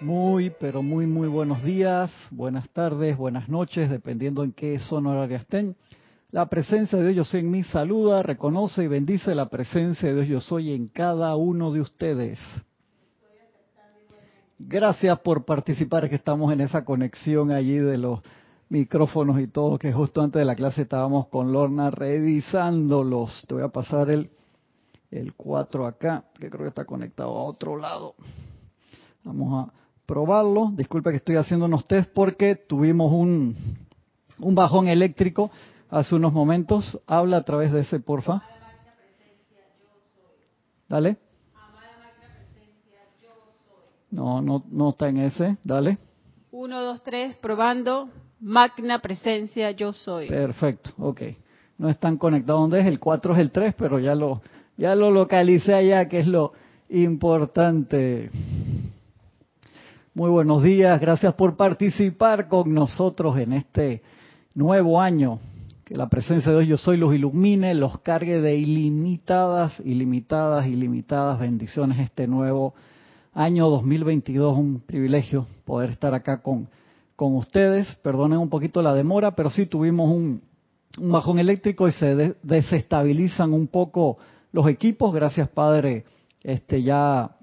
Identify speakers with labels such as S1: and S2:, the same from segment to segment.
S1: Muy, pero muy, muy buenos días, buenas tardes, buenas noches, dependiendo en qué zona horaria estén. La presencia de Dios Yo Soy en mí saluda, reconoce y bendice la presencia de Dios Yo Soy en cada uno de ustedes. Gracias por participar, que estamos en esa conexión allí de los micrófonos y todo, que justo antes de la clase estábamos con Lorna revisándolos. Te voy a pasar el, el 4 acá, que creo que está conectado a otro lado. Vamos a probarlo. Disculpe que estoy haciendo unos test porque tuvimos un, un bajón eléctrico hace unos momentos. Habla a través de ese, porfa. Dale. No, no, no está en ese. Dale.
S2: Uno, dos, tres, probando. Magna presencia, yo soy.
S1: Perfecto, ok. No están conectados donde es, el 4 es el 3, pero ya lo, ya lo localicé allá, que es lo importante. Muy buenos días, gracias por participar con nosotros en este nuevo año. Que la presencia de Dios Yo Soy los ilumine, los cargue de ilimitadas, ilimitadas, ilimitadas bendiciones este nuevo año 2022. Un privilegio poder estar acá con con ustedes. Perdonen un poquito la demora, pero sí tuvimos un, bajón eléctrico y se desestabilizan un poco los equipos. Gracias, Padre. Este ya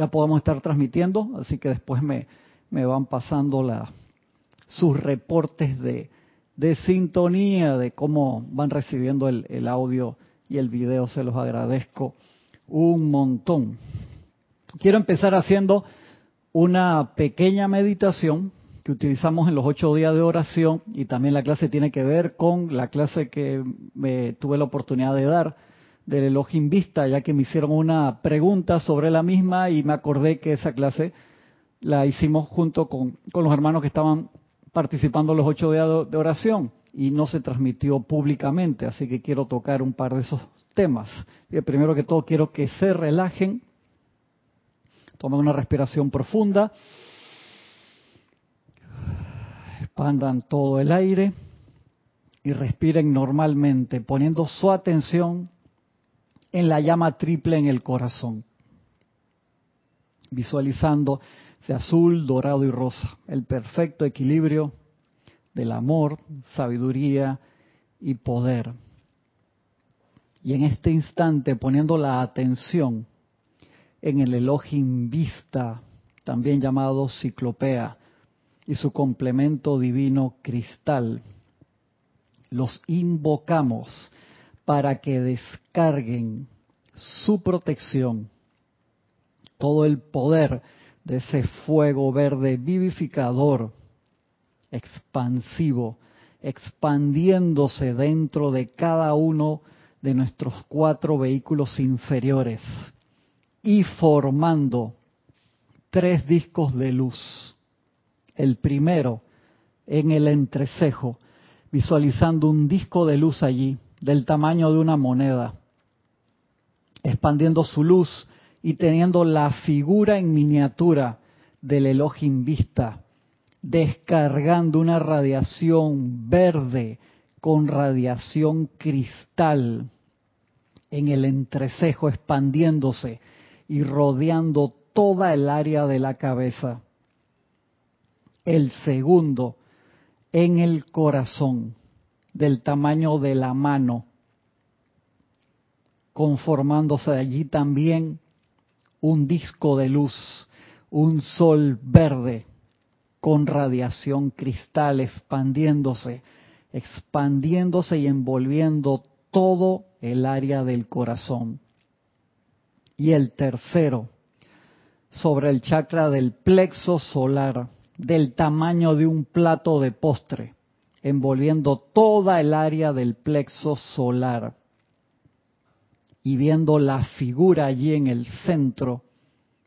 S1: ya podemos estar transmitiendo, así que después me, me van pasando la, sus reportes de, de sintonía, de cómo van recibiendo el, el audio y el video. Se los agradezco un montón. Quiero empezar haciendo una pequeña meditación que utilizamos en los ocho días de oración y también la clase tiene que ver con la clase que me tuve la oportunidad de dar del Elohim Vista, ya que me hicieron una pregunta sobre la misma y me acordé que esa clase la hicimos junto con, con los hermanos que estaban participando los ocho días de oración y no se transmitió públicamente, así que quiero tocar un par de esos temas. Y primero que todo quiero que se relajen, tomen una respiración profunda expandan todo el aire y respiren normalmente, poniendo su atención en la llama triple en el corazón, visualizando ese azul, dorado y rosa, el perfecto equilibrio del amor, sabiduría y poder. Y en este instante poniendo la atención en el Elohim Vista, también llamado Ciclopea, y su complemento divino cristal. Los invocamos para que descarguen su protección, todo el poder de ese fuego verde vivificador, expansivo, expandiéndose dentro de cada uno de nuestros cuatro vehículos inferiores y formando tres discos de luz. El primero en el entrecejo, visualizando un disco de luz allí, del tamaño de una moneda, expandiendo su luz y teniendo la figura en miniatura del Elohim Vista, descargando una radiación verde con radiación cristal en el entrecejo, expandiéndose y rodeando toda el área de la cabeza. El segundo en el corazón, del tamaño de la mano, conformándose allí también un disco de luz, un sol verde con radiación cristal expandiéndose, expandiéndose y envolviendo todo el área del corazón. Y el tercero, sobre el chakra del plexo solar, del tamaño de un plato de postre, envolviendo toda el área del plexo solar y viendo la figura allí en el centro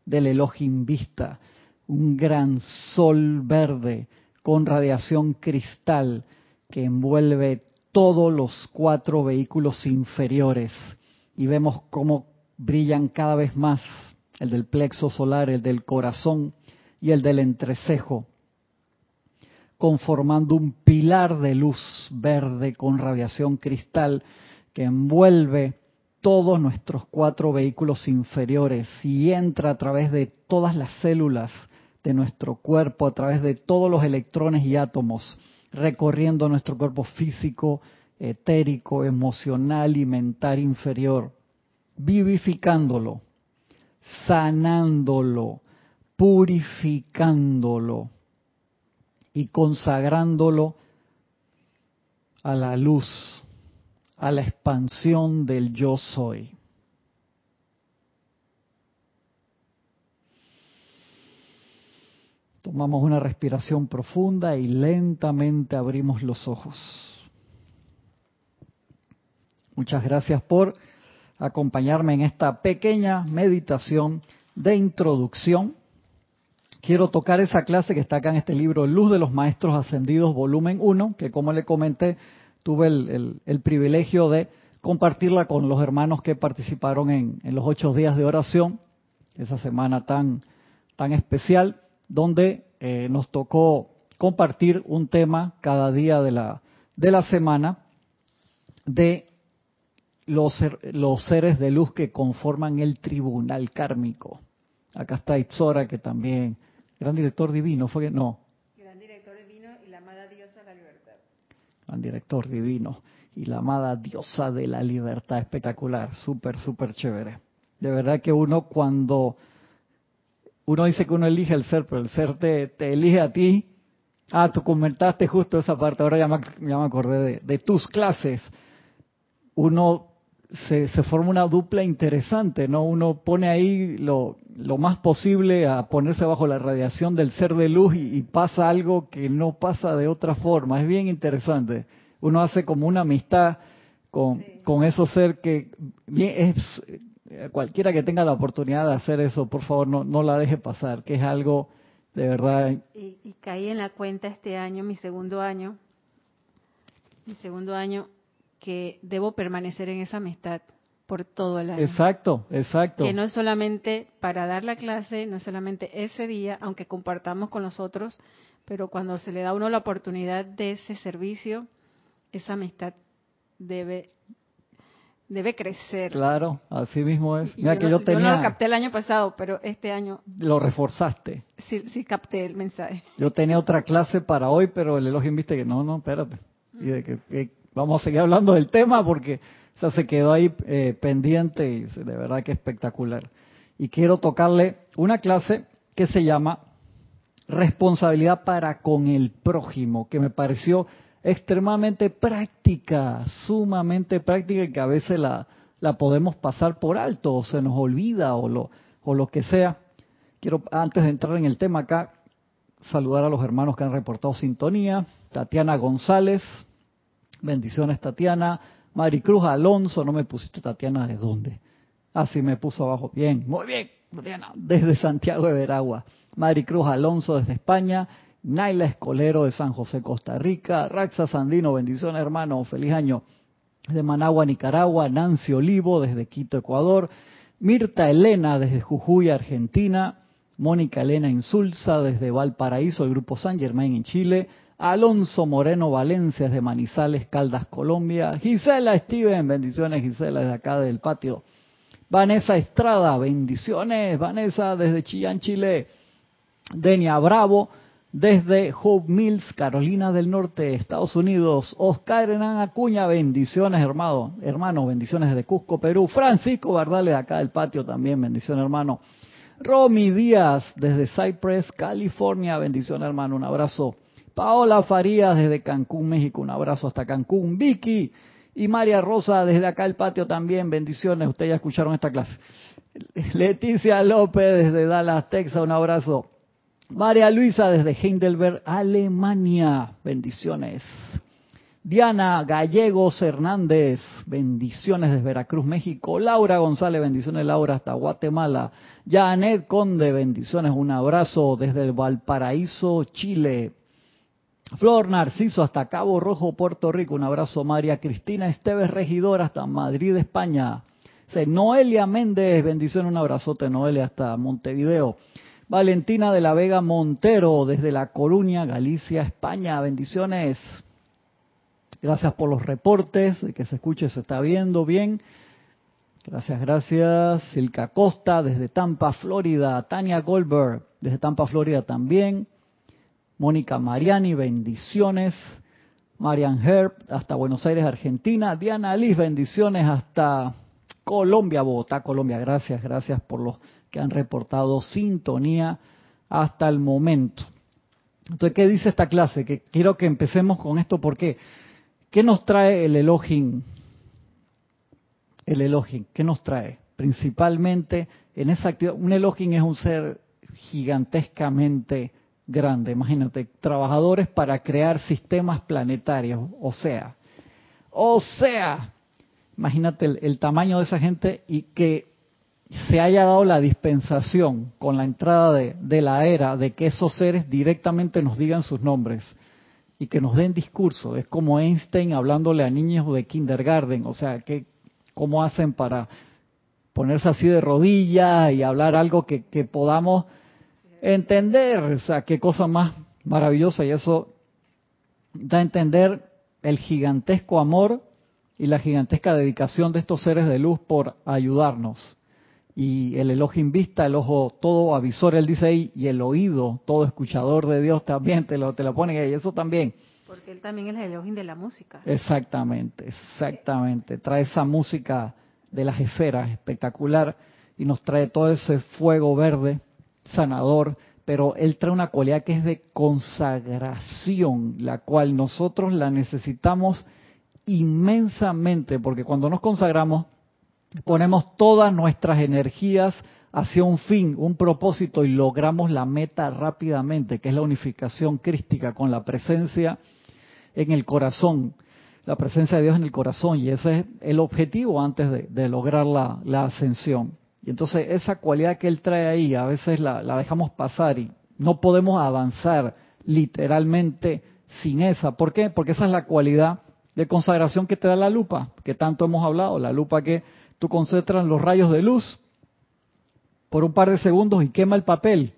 S1: del Elohim Vista, un gran sol verde con radiación cristal que envuelve todos los cuatro vehículos inferiores. Y vemos cómo brillan cada vez más el del plexo solar, el del corazón y el del entrecejo, conformando un pilar de luz verde con radiación cristal que envuelve todos nuestros cuatro vehículos inferiores y entra a través de todas las células de nuestro cuerpo a través de todos los electrones y átomos, recorriendo nuestro cuerpo físico, etérico, emocional y mental inferior, vivificándolo, sanándolo, purificándolo y consagrándolo a la luz, a la expansión del yo soy. Tomamos una respiración profunda y lentamente abrimos los ojos. Muchas gracias por acompañarme en esta pequeña meditación de introducción. Quiero tocar esa clase que está acá en este libro, Luz de los Maestros Ascendidos, volumen 1, que como le comenté, tuve el, privilegio de compartirla con los hermanos que participaron en, en los ocho días de oración, esa semana tan, tan especial donde eh, nos tocó compartir un tema cada día de la, de la semana de los, los seres de luz que conforman el tribunal kármico. Acá está Itzora, que también, gran director divino, fue no.
S2: Gran director divino y la amada diosa de la libertad.
S1: Director divino y la amada diosa de la libertad, espectacular, súper, súper chévere. De verdad que uno cuando uno dice que uno elige el ser, pero el ser te, elige a ti. Ah, tú comentaste justo esa parte, ahora ya me acordé de, tus clases. Uno se, se, forma una dupla interesante, ¿no? Uno pone ahí lo, lo, más posible a ponerse bajo la radiación del ser de luz y, pasa algo que no pasa de otra forma. Es bien interesante. Uno hace como una amistad con, con esos ser que bien, es eh, cualquiera que tenga la oportunidad de hacer eso, por favor, no, no la deje pasar, que es algo de verdad.
S2: Y, y caí en la cuenta este año, mi segundo año, mi segundo año, que debo permanecer en esa amistad por todo el año.
S1: Exacto, exacto.
S2: Que no es solamente para dar la clase, no es solamente ese día, aunque compartamos con los otros, pero cuando se le da a uno la oportunidad de ese servicio, esa amistad debe debe crecer.
S1: Claro, así mismo es. Mira que yo tenía.
S2: Yo no lo capté el año pasado, pero este año.
S1: Lo reforzaste.
S2: Sí, sí capté el mensaje.
S1: Yo tenía otra clase para hoy, pero el elogio viste que no, no, espérate. Y de que, vamos a seguir hablando del tema porque o se quedó ahí eh, pendiente y de verdad que espectacular. Y quiero tocarle una clase que se llama responsabilidad para con el prójimo, que me pareció extremadamente práctica, sumamente práctica y que a veces la, la podemos pasar por alto o se nos olvida o lo, o lo que sea. Quiero, antes de entrar en el tema acá, saludar a los hermanos que han reportado sintonía. Tatiana González, bendiciones Tatiana. Maricruz Alonso, no me pusiste Tatiana de dónde. Ah, sí, me puso abajo. Bien, muy bien, Tatiana, desde Santiago de Veragua. Maricruz Alonso desde España. Naila Escolero de San José, Costa Rica, Raxa Sandino, bendiciones hermano, feliz año de Managua, Nicaragua, Nancy Olivo desde Quito, Ecuador, Mirta Elena desde Jujuy, Argentina, Mónica Elena Insulza desde Valparaíso, el Grupo San Germain en Chile, Alonso Moreno Valencia desde Manizales, Caldas, Colombia, Gisela Steven, bendiciones Gisela desde acá del patio, Vanessa Estrada, bendiciones Vanessa desde Chillán, Chile, Denia Bravo, desde Hope Mills, Carolina del Norte, Estados Unidos, Oscar Hernán Acuña, bendiciones hermano, hermano, bendiciones desde Cusco, Perú, Francisco Bardales acá del patio también, bendiciones hermano, Romy Díaz desde Cypress, California, bendiciones hermano, un abrazo, Paola Farías desde Cancún, México, un abrazo hasta Cancún, Vicky y María Rosa desde acá el patio también, bendiciones, ustedes ya escucharon esta clase. Leticia López desde Dallas, Texas, un abrazo. María Luisa desde Heidelberg, Alemania. Bendiciones. Diana Gallegos Hernández, bendiciones desde Veracruz, México. Laura González, bendiciones Laura hasta Guatemala. Janet Conde, bendiciones, un abrazo desde el Valparaíso, Chile. Flor Narciso hasta Cabo Rojo, Puerto Rico, un abrazo María Cristina Esteves Regidor hasta Madrid, España. Noelia Méndez, bendiciones, un abrazote Noelia hasta Montevideo. Valentina de la Vega Montero desde La Coruña, Galicia, España. Bendiciones. Gracias por los reportes, que se escuche, se está viendo bien. Gracias, gracias. Silka Costa desde Tampa, Florida. Tania Goldberg desde Tampa, Florida también. Mónica Mariani, bendiciones. Marian Herb hasta Buenos Aires, Argentina. Diana Liz, bendiciones hasta Colombia, Bogotá, Colombia. Gracias, gracias por los que han reportado sintonía hasta el momento. Entonces, ¿qué dice esta clase? Que quiero que empecemos con esto porque ¿qué nos trae el Elohim? El Elohim, ¿qué nos trae? Principalmente en esa actividad, un Elohim es un ser gigantescamente grande, imagínate, trabajadores para crear sistemas planetarios, o sea, o sea, imagínate el, tamaño de esa gente y que se haya dado la dispensación con la entrada de, de, la era de que esos seres directamente nos digan sus nombres y que nos den discurso. Es como Einstein hablándole a niños de kindergarten, o sea, que, ¿cómo hacen para ponerse así de rodillas y hablar algo que, que podamos entender, o sea, qué cosa más maravillosa y eso da a entender el gigantesco amor y la gigantesca dedicación de estos seres de luz por ayudarnos. Y el Elohim vista, el ojo todo avisor, él dice ahí, y el oído todo escuchador de Dios también, te lo, te lo ponen ahí, eso también.
S2: Porque él también es el Elohim de la música.
S1: Exactamente, exactamente. Trae esa música de las esferas espectacular y nos trae todo ese fuego verde sanador, pero él trae una cualidad que es de consagración, la cual nosotros la necesitamos inmensamente, porque cuando nos consagramos ponemos todas nuestras energías hacia un fin, un propósito y logramos la meta rápidamente, que es la unificación crística con la presencia en el corazón, la presencia de Dios en el corazón, y ese es el objetivo antes de, lograr la, la ascensión. Y entonces esa cualidad que él trae ahí, a veces la, dejamos pasar y no podemos avanzar literalmente sin esa. ¿Por qué? Porque esa es la cualidad de consagración que te da la lupa, que tanto hemos hablado, la lupa que tú concentras los rayos de luz por un par de segundos y quema el papel.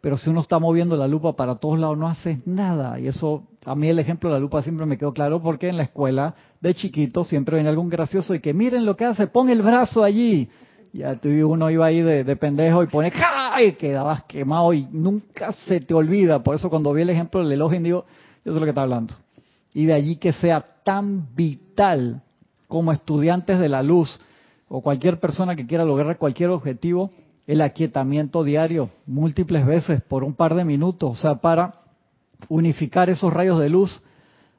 S1: Pero si uno está moviendo la lupa para todos lados, no haces nada. Y eso, a mí el ejemplo de la lupa siempre me quedó claro porque en la escuela de chiquito siempre venía algún gracioso y que miren lo que hace, pon el brazo allí. Ya tú uno iba ahí de, pendejo y pone ¡ay! quedabas quemado y nunca se te olvida. Por eso cuando vi el ejemplo del elogio digo, yo sé lo que está hablando. Y de allí que sea tan vital como estudiantes de la luz o cualquier persona que quiera lograr cualquier objetivo, el aquietamiento diario, múltiples veces por un par de minutos, o sea, para unificar esos rayos de luz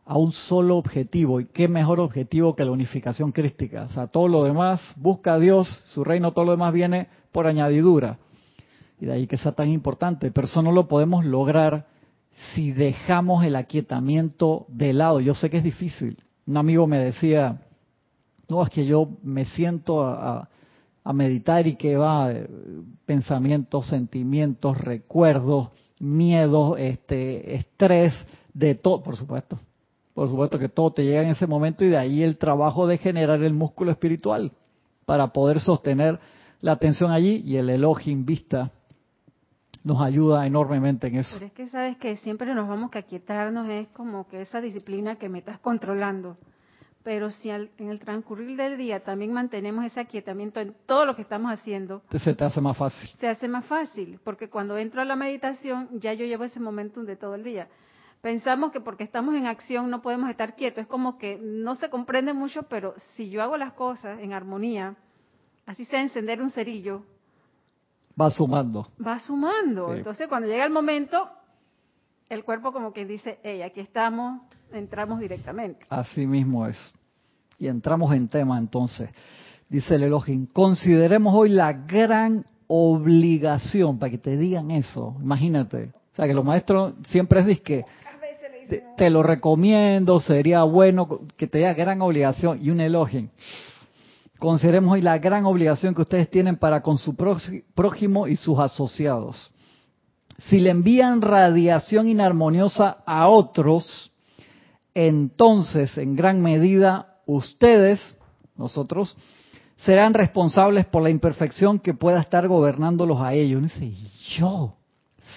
S1: a un solo objetivo. ¿Y qué mejor objetivo que la unificación crística? O sea, todo lo demás busca a Dios, su reino, todo lo demás viene por añadidura. Y de ahí que sea tan importante. Pero eso no lo podemos lograr si dejamos el aquietamiento de lado. Yo sé que es difícil. Un amigo me decía, no, es que yo me siento a, a meditar y que va eh, pensamientos, sentimientos, recuerdos, miedos, este, estrés, de todo, por supuesto. Por supuesto que todo te llega en ese momento y de ahí el trabajo de generar el músculo espiritual para poder sostener la atención allí y el Elohim vista nos ayuda enormemente en eso.
S2: Pero es que sabes que siempre nos vamos a aquietarnos, es como que esa disciplina que me estás controlando. Pero si en el transcurrir del día también mantenemos ese aquietamiento en todo lo que estamos haciendo,
S1: se te hace más fácil.
S2: Se hace más fácil, porque cuando entro a la meditación ya yo llevo ese momento de todo el día pensamos que porque estamos en acción no podemos estar quietos. Es como que no se comprende mucho, pero si yo hago las cosas en armonía, así sea encender un cerillo.
S1: Va sumando.
S2: Va sumando. Entonces cuando llega el momento, el cuerpo como que dice, hey, aquí estamos, entramos directamente.
S1: Así mismo es. Y entramos en tema entonces. Dice el Elohim, consideremos hoy la gran obligación, para que te digan eso, imagínate. O sea, que los maestros siempre es disque, te, lo recomiendo, sería bueno que te dé gran obligación y un elogio. Consideremos hoy la gran obligación que ustedes tienen para con su prójimo y sus asociados. Si le envían radiación inarmoniosa a otros, entonces en gran medida ustedes, nosotros, serán responsables por la imperfección que pueda estar gobernándolos a ellos. Dice, yo,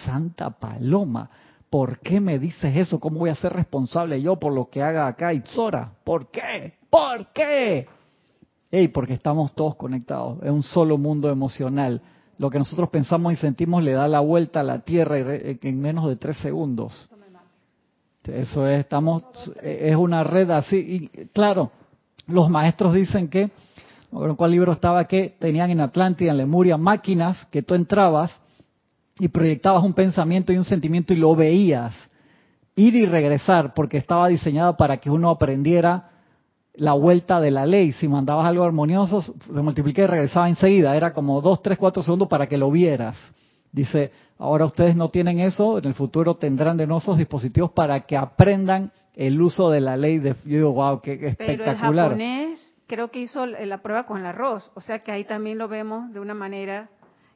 S1: Santa Paloma, ¿por qué me dices eso? ¿Cómo voy a ser responsable yo por lo que haga acá Itzora? ¿Por qué? ¿Por qué? Ey, porque estamos todos conectados, es un solo mundo emocional. Lo que nosotros pensamos y sentimos le da la vuelta a la Tierra en menos de tres segundos. Eso es, estamos, es una red así. Y claro, los maestros dicen que, en cuál libro estaba, que tenían en Atlántida, en Lemuria, máquinas que tú entrabas y proyectabas un pensamiento y un sentimiento y lo veías ir y regresar, porque estaba diseñado para que uno aprendiera la vuelta de la ley. Si mandabas algo armonioso, se multiplicaba y regresaba enseguida. Era como dos, tres, cuatro segundos para que lo vieras. Dice, ahora ustedes no tienen eso, en el futuro tendrán de nosotros dispositivos para que aprendan el uso de la ley de... Yo digo, wow, qué espectacular. Pero el
S2: japonés creo que hizo la prueba con el arroz, o sea que ahí también lo vemos de una manera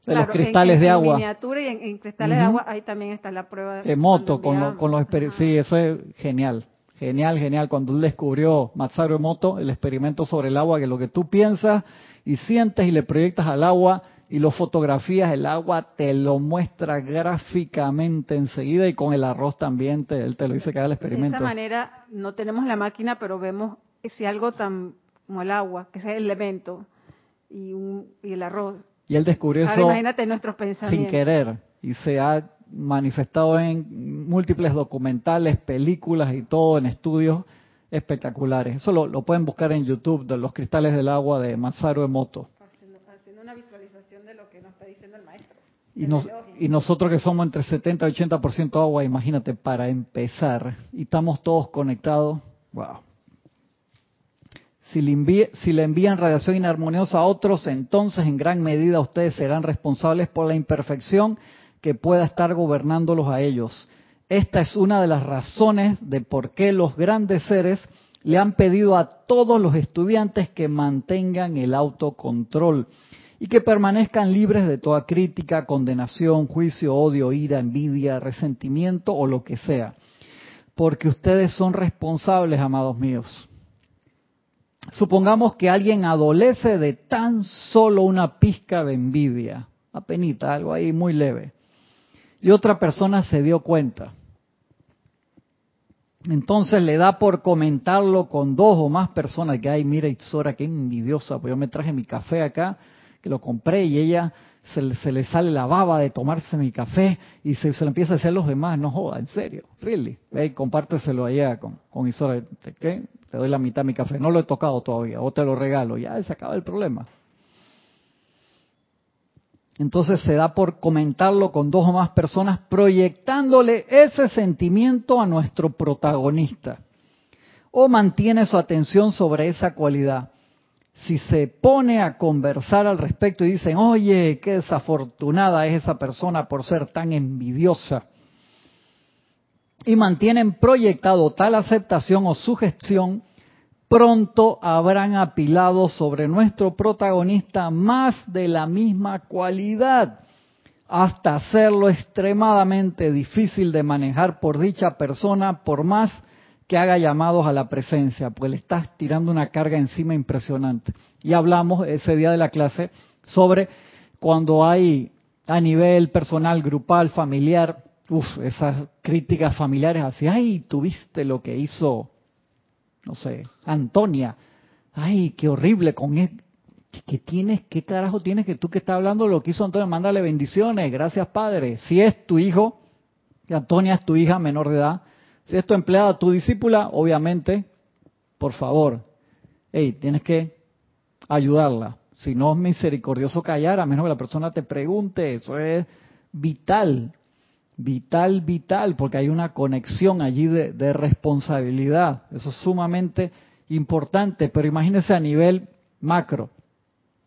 S1: de los cristales de agua.
S2: En miniatura y en, cristales de agua, ahí también está la prueba.
S1: De moto, con, con los Sí, eso es genial. Genial, genial. Cuando él descubrió, Masaru Emoto, el experimento sobre el agua, que lo que tú piensas y sientes y le proyectas al agua y lo fotografías, el agua te lo muestra gráficamente enseguida y con el arroz también, te, él te lo dice que haga el experimento.
S2: De esta manera no tenemos la máquina, pero vemos si algo tan como el agua, que es el elemento, y, un, y el arroz,
S1: y él descubrió eso
S2: imagínate nuestros pensamientos.
S1: sin querer y se ha manifestado en múltiples documentales, películas y todo en estudios espectaculares. Eso lo, pueden buscar en YouTube, de los cristales del agua de Masaru Emoto.
S2: Haciendo, una visualización de lo que nos está diciendo el maestro.
S1: Y, y nosotros que somos entre 70 y 80% agua, imagínate, para empezar, y estamos todos conectados, wow. Si le, envían radiación inarmoniosa a otros, entonces en gran medida ustedes serán responsables por la imperfección que pueda estar gobernándolos a ellos. Esta es una de las razones de por qué los grandes seres le han pedido a todos los estudiantes que mantengan el autocontrol y que permanezcan libres de toda crítica, condenación, juicio, odio, ira, envidia, resentimiento o lo que sea. Porque ustedes son responsables, amados míos. Supongamos que alguien adolece de tan solo una pizca de envidia, apenita, algo ahí muy leve, y otra persona se dio cuenta. Entonces le da por comentarlo con dos o más personas que, ay, mira, Itzora, qué envidiosa, pues yo me traje mi café acá, que lo compré y ella se, le sale la baba de tomarse mi café y se, se lo empieza a decir a los demás, no joda, en serio, really, ve, compárteselo allá con, con Isora, ¿qué? te doy la mitad de mi café, no lo he tocado todavía, o te lo regalo, ya se acaba el problema. Entonces se da por comentarlo con dos o más personas, proyectándole ese sentimiento a nuestro protagonista. O mantiene su atención sobre esa cualidad. Si se pone a conversar al respecto y dicen, oye, qué desafortunada es esa persona por ser tan envidiosa, y mantienen proyectado tal aceptación o sugestión, pronto habrán apilado sobre nuestro protagonista más de la misma cualidad, hasta hacerlo extremadamente difícil de manejar por dicha persona, por más que haga llamados a la presencia, pues le estás tirando una carga encima impresionante. Y hablamos ese día de la clase sobre cuando hay a nivel personal, grupal, familiar, Uf, esas críticas familiares así, ay, tuviste lo que hizo, no sé, Antonia, ay, qué horrible con él. ¿Qué tienes? ¿Qué carajo tienes que tú que estás hablando lo que hizo Antonia? Mándale bendiciones, gracias Padre. Si es tu hijo, Antonia es tu hija menor de edad, si es tu empleada, tu discípula, obviamente, por favor, hey, tienes que ayudarla. Si no es misericordioso callar, a menos que la persona te pregunte, eso es vital vital, vital, porque hay una conexión allí de, responsabilidad. Eso es sumamente importante, pero imagínense a nivel macro,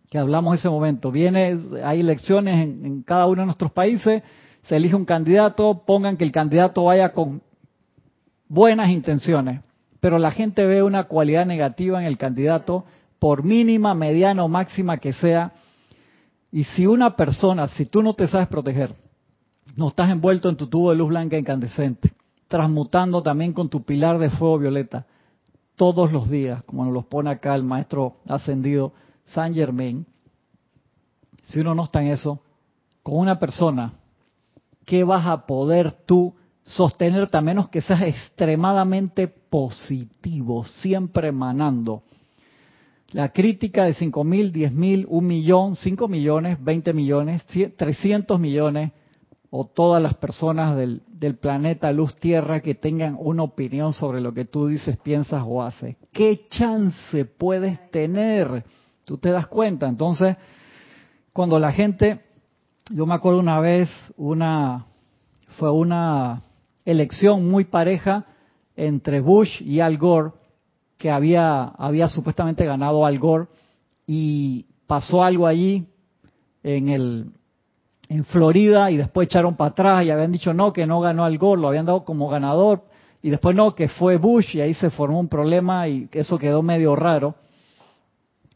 S1: que hablamos ese momento. Viene, hay elecciones en cada uno de nuestros países, se elige un candidato, pongan que el candidato vaya con buenas intenciones, pero la gente ve una cualidad negativa en el candidato, por mínima, mediana o máxima que sea, y si una persona, si tú no te sabes proteger, no estás envuelto en tu tubo de luz blanca incandescente, transmutando también con tu pilar de fuego violeta todos los días, como nos los pone acá el maestro ascendido San Germain. Si uno no está en eso, con una persona, ¿qué vas a poder tú sostenerte a menos que seas extremadamente positivo, siempre emanando La crítica de 5 mil, 10 mil, 1 millón, 5 millones, 20 millones, 300 millones, o todas las personas del, del, planeta Luz Tierra que tengan una opinión sobre lo que tú dices, piensas o haces. ¿Qué chance puedes tener? Tú te das cuenta. Entonces, cuando la gente, yo me acuerdo una vez, una fue una elección muy pareja entre Bush y Al Gore, que había, había supuestamente ganado Al Gore, y pasó algo allí en el en Florida y después echaron para atrás y habían dicho no, que no ganó Al Gore, lo habían dado como ganador, y después no, que fue Bush y ahí se formó un problema y eso quedó medio raro.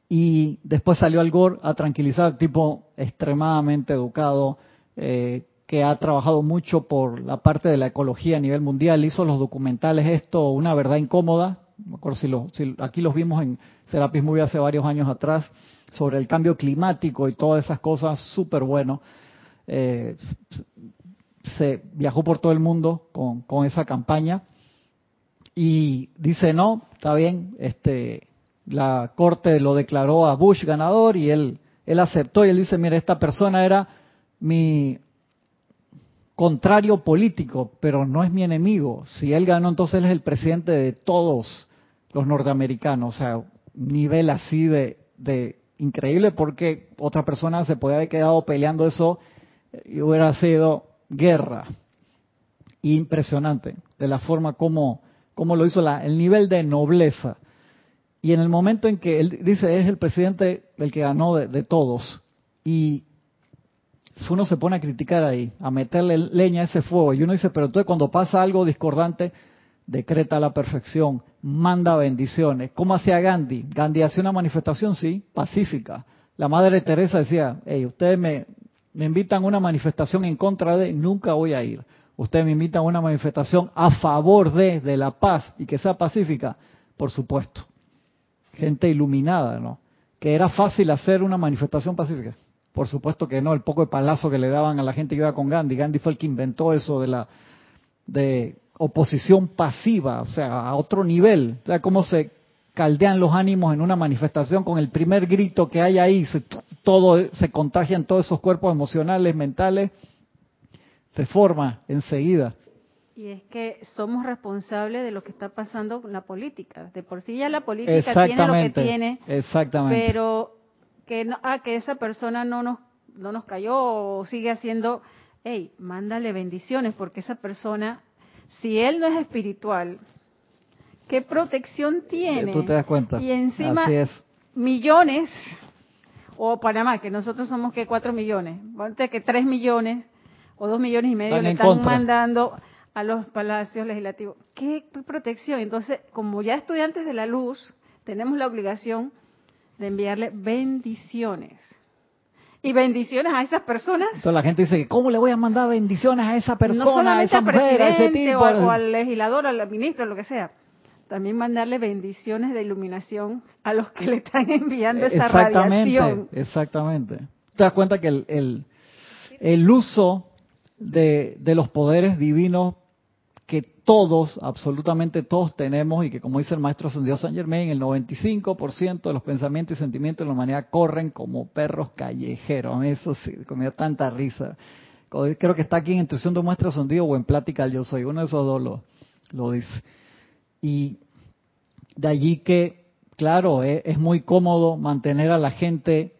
S1: Y después salió Al Gore a tranquilizar, tipo extremadamente educado, eh, que ha trabajado mucho por la parte de la ecología a nivel mundial, hizo los documentales esto, una verdad incómoda, me acuerdo si, lo, si aquí los vimos en Serapis Movie hace varios años atrás, sobre el cambio climático y todas esas cosas, súper bueno. Eh, se viajó por todo el mundo con, con esa campaña y dice no, está bien, este, la corte lo declaró a Bush ganador y él, él aceptó y él dice, mire, esta persona era mi contrario político, pero no es mi enemigo. Si él ganó, entonces él es el presidente de todos los norteamericanos. O sea, nivel así de, de increíble porque otra persona se puede haber quedado peleando eso y hubiera sido guerra. Impresionante de la forma como, como lo hizo, la, el nivel de nobleza. Y en el momento en que él dice es el presidente el que ganó de, de todos, y uno se pone a criticar ahí, a meterle leña a ese fuego, y uno dice, pero entonces cuando pasa algo discordante, decreta la perfección, manda bendiciones. ¿Cómo hacía Gandhi? Gandhi hacía una manifestación, sí, pacífica. La Madre Teresa decía, hey, ustedes me, me invitan a una manifestación en contra de, nunca voy a ir. Ustedes me invitan a una manifestación a favor de, de la paz y que sea pacífica, por supuesto. Gente iluminada, ¿no? Que era fácil hacer una manifestación pacífica. Por supuesto que no, el poco de palazo que le daban a la gente que iba con Gandhi. Gandhi fue el que inventó eso de la de oposición pasiva, o sea, a otro nivel. O sea, cómo se caldean los ánimos en una manifestación con el primer grito que hay ahí, se, todo se contagian todos esos cuerpos emocionales, mentales, se forma enseguida.
S2: Y es que somos responsables de lo que está pasando con la política. De por sí ya la política tiene lo que tiene.
S1: Exactamente.
S2: Pero que no, ah, que esa persona no nos no nos cayó o sigue haciendo, hey, mándale bendiciones porque esa persona, si él no es espiritual, ¿qué protección tiene?
S1: Tú te das cuenta.
S2: Y encima
S1: es.
S2: millones o Panamá, que nosotros somos que cuatro millones, antes que tres millones o dos millones y medio le están mandando a los palacios legislativos. ¿Qué protección? Entonces, como ya estudiantes de la luz, tenemos la obligación de enviarle bendiciones. Y bendiciones a esas personas.
S1: Entonces la gente dice, ¿cómo le voy a mandar bendiciones a esa persona,
S2: no solamente
S1: a esa
S2: al
S1: mujer, a ese tipo?
S2: o, o al legislador, al ministro, lo que sea. También mandarle bendiciones de iluminación a los que le están enviando esa
S1: exactamente,
S2: radiación.
S1: exactamente. Te das cuenta que el, el, el uso de, de los poderes divinos que todos, absolutamente todos tenemos y que como dice el maestro ascendido San Germain, el 95% de los pensamientos y sentimientos de la humanidad corren como perros callejeros. Eso sí, da tanta risa. Creo que está aquí en Intuición de Maestro Ascendido o en Plática Yo Soy. Uno de esos dos lo, lo dice. Y de allí que, claro, eh, es muy cómodo mantener a la gente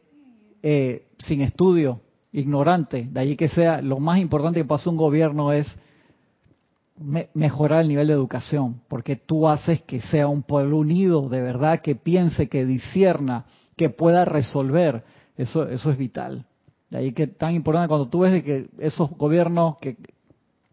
S1: eh, sin estudio, ignorante. De allí que sea, lo más importante que pasa un gobierno es me, mejorar el nivel de educación, porque tú haces que sea un pueblo unido, de verdad, que piense, que disierna, que pueda resolver. Eso, eso es vital. De ahí que tan importante cuando tú ves de que esos gobiernos que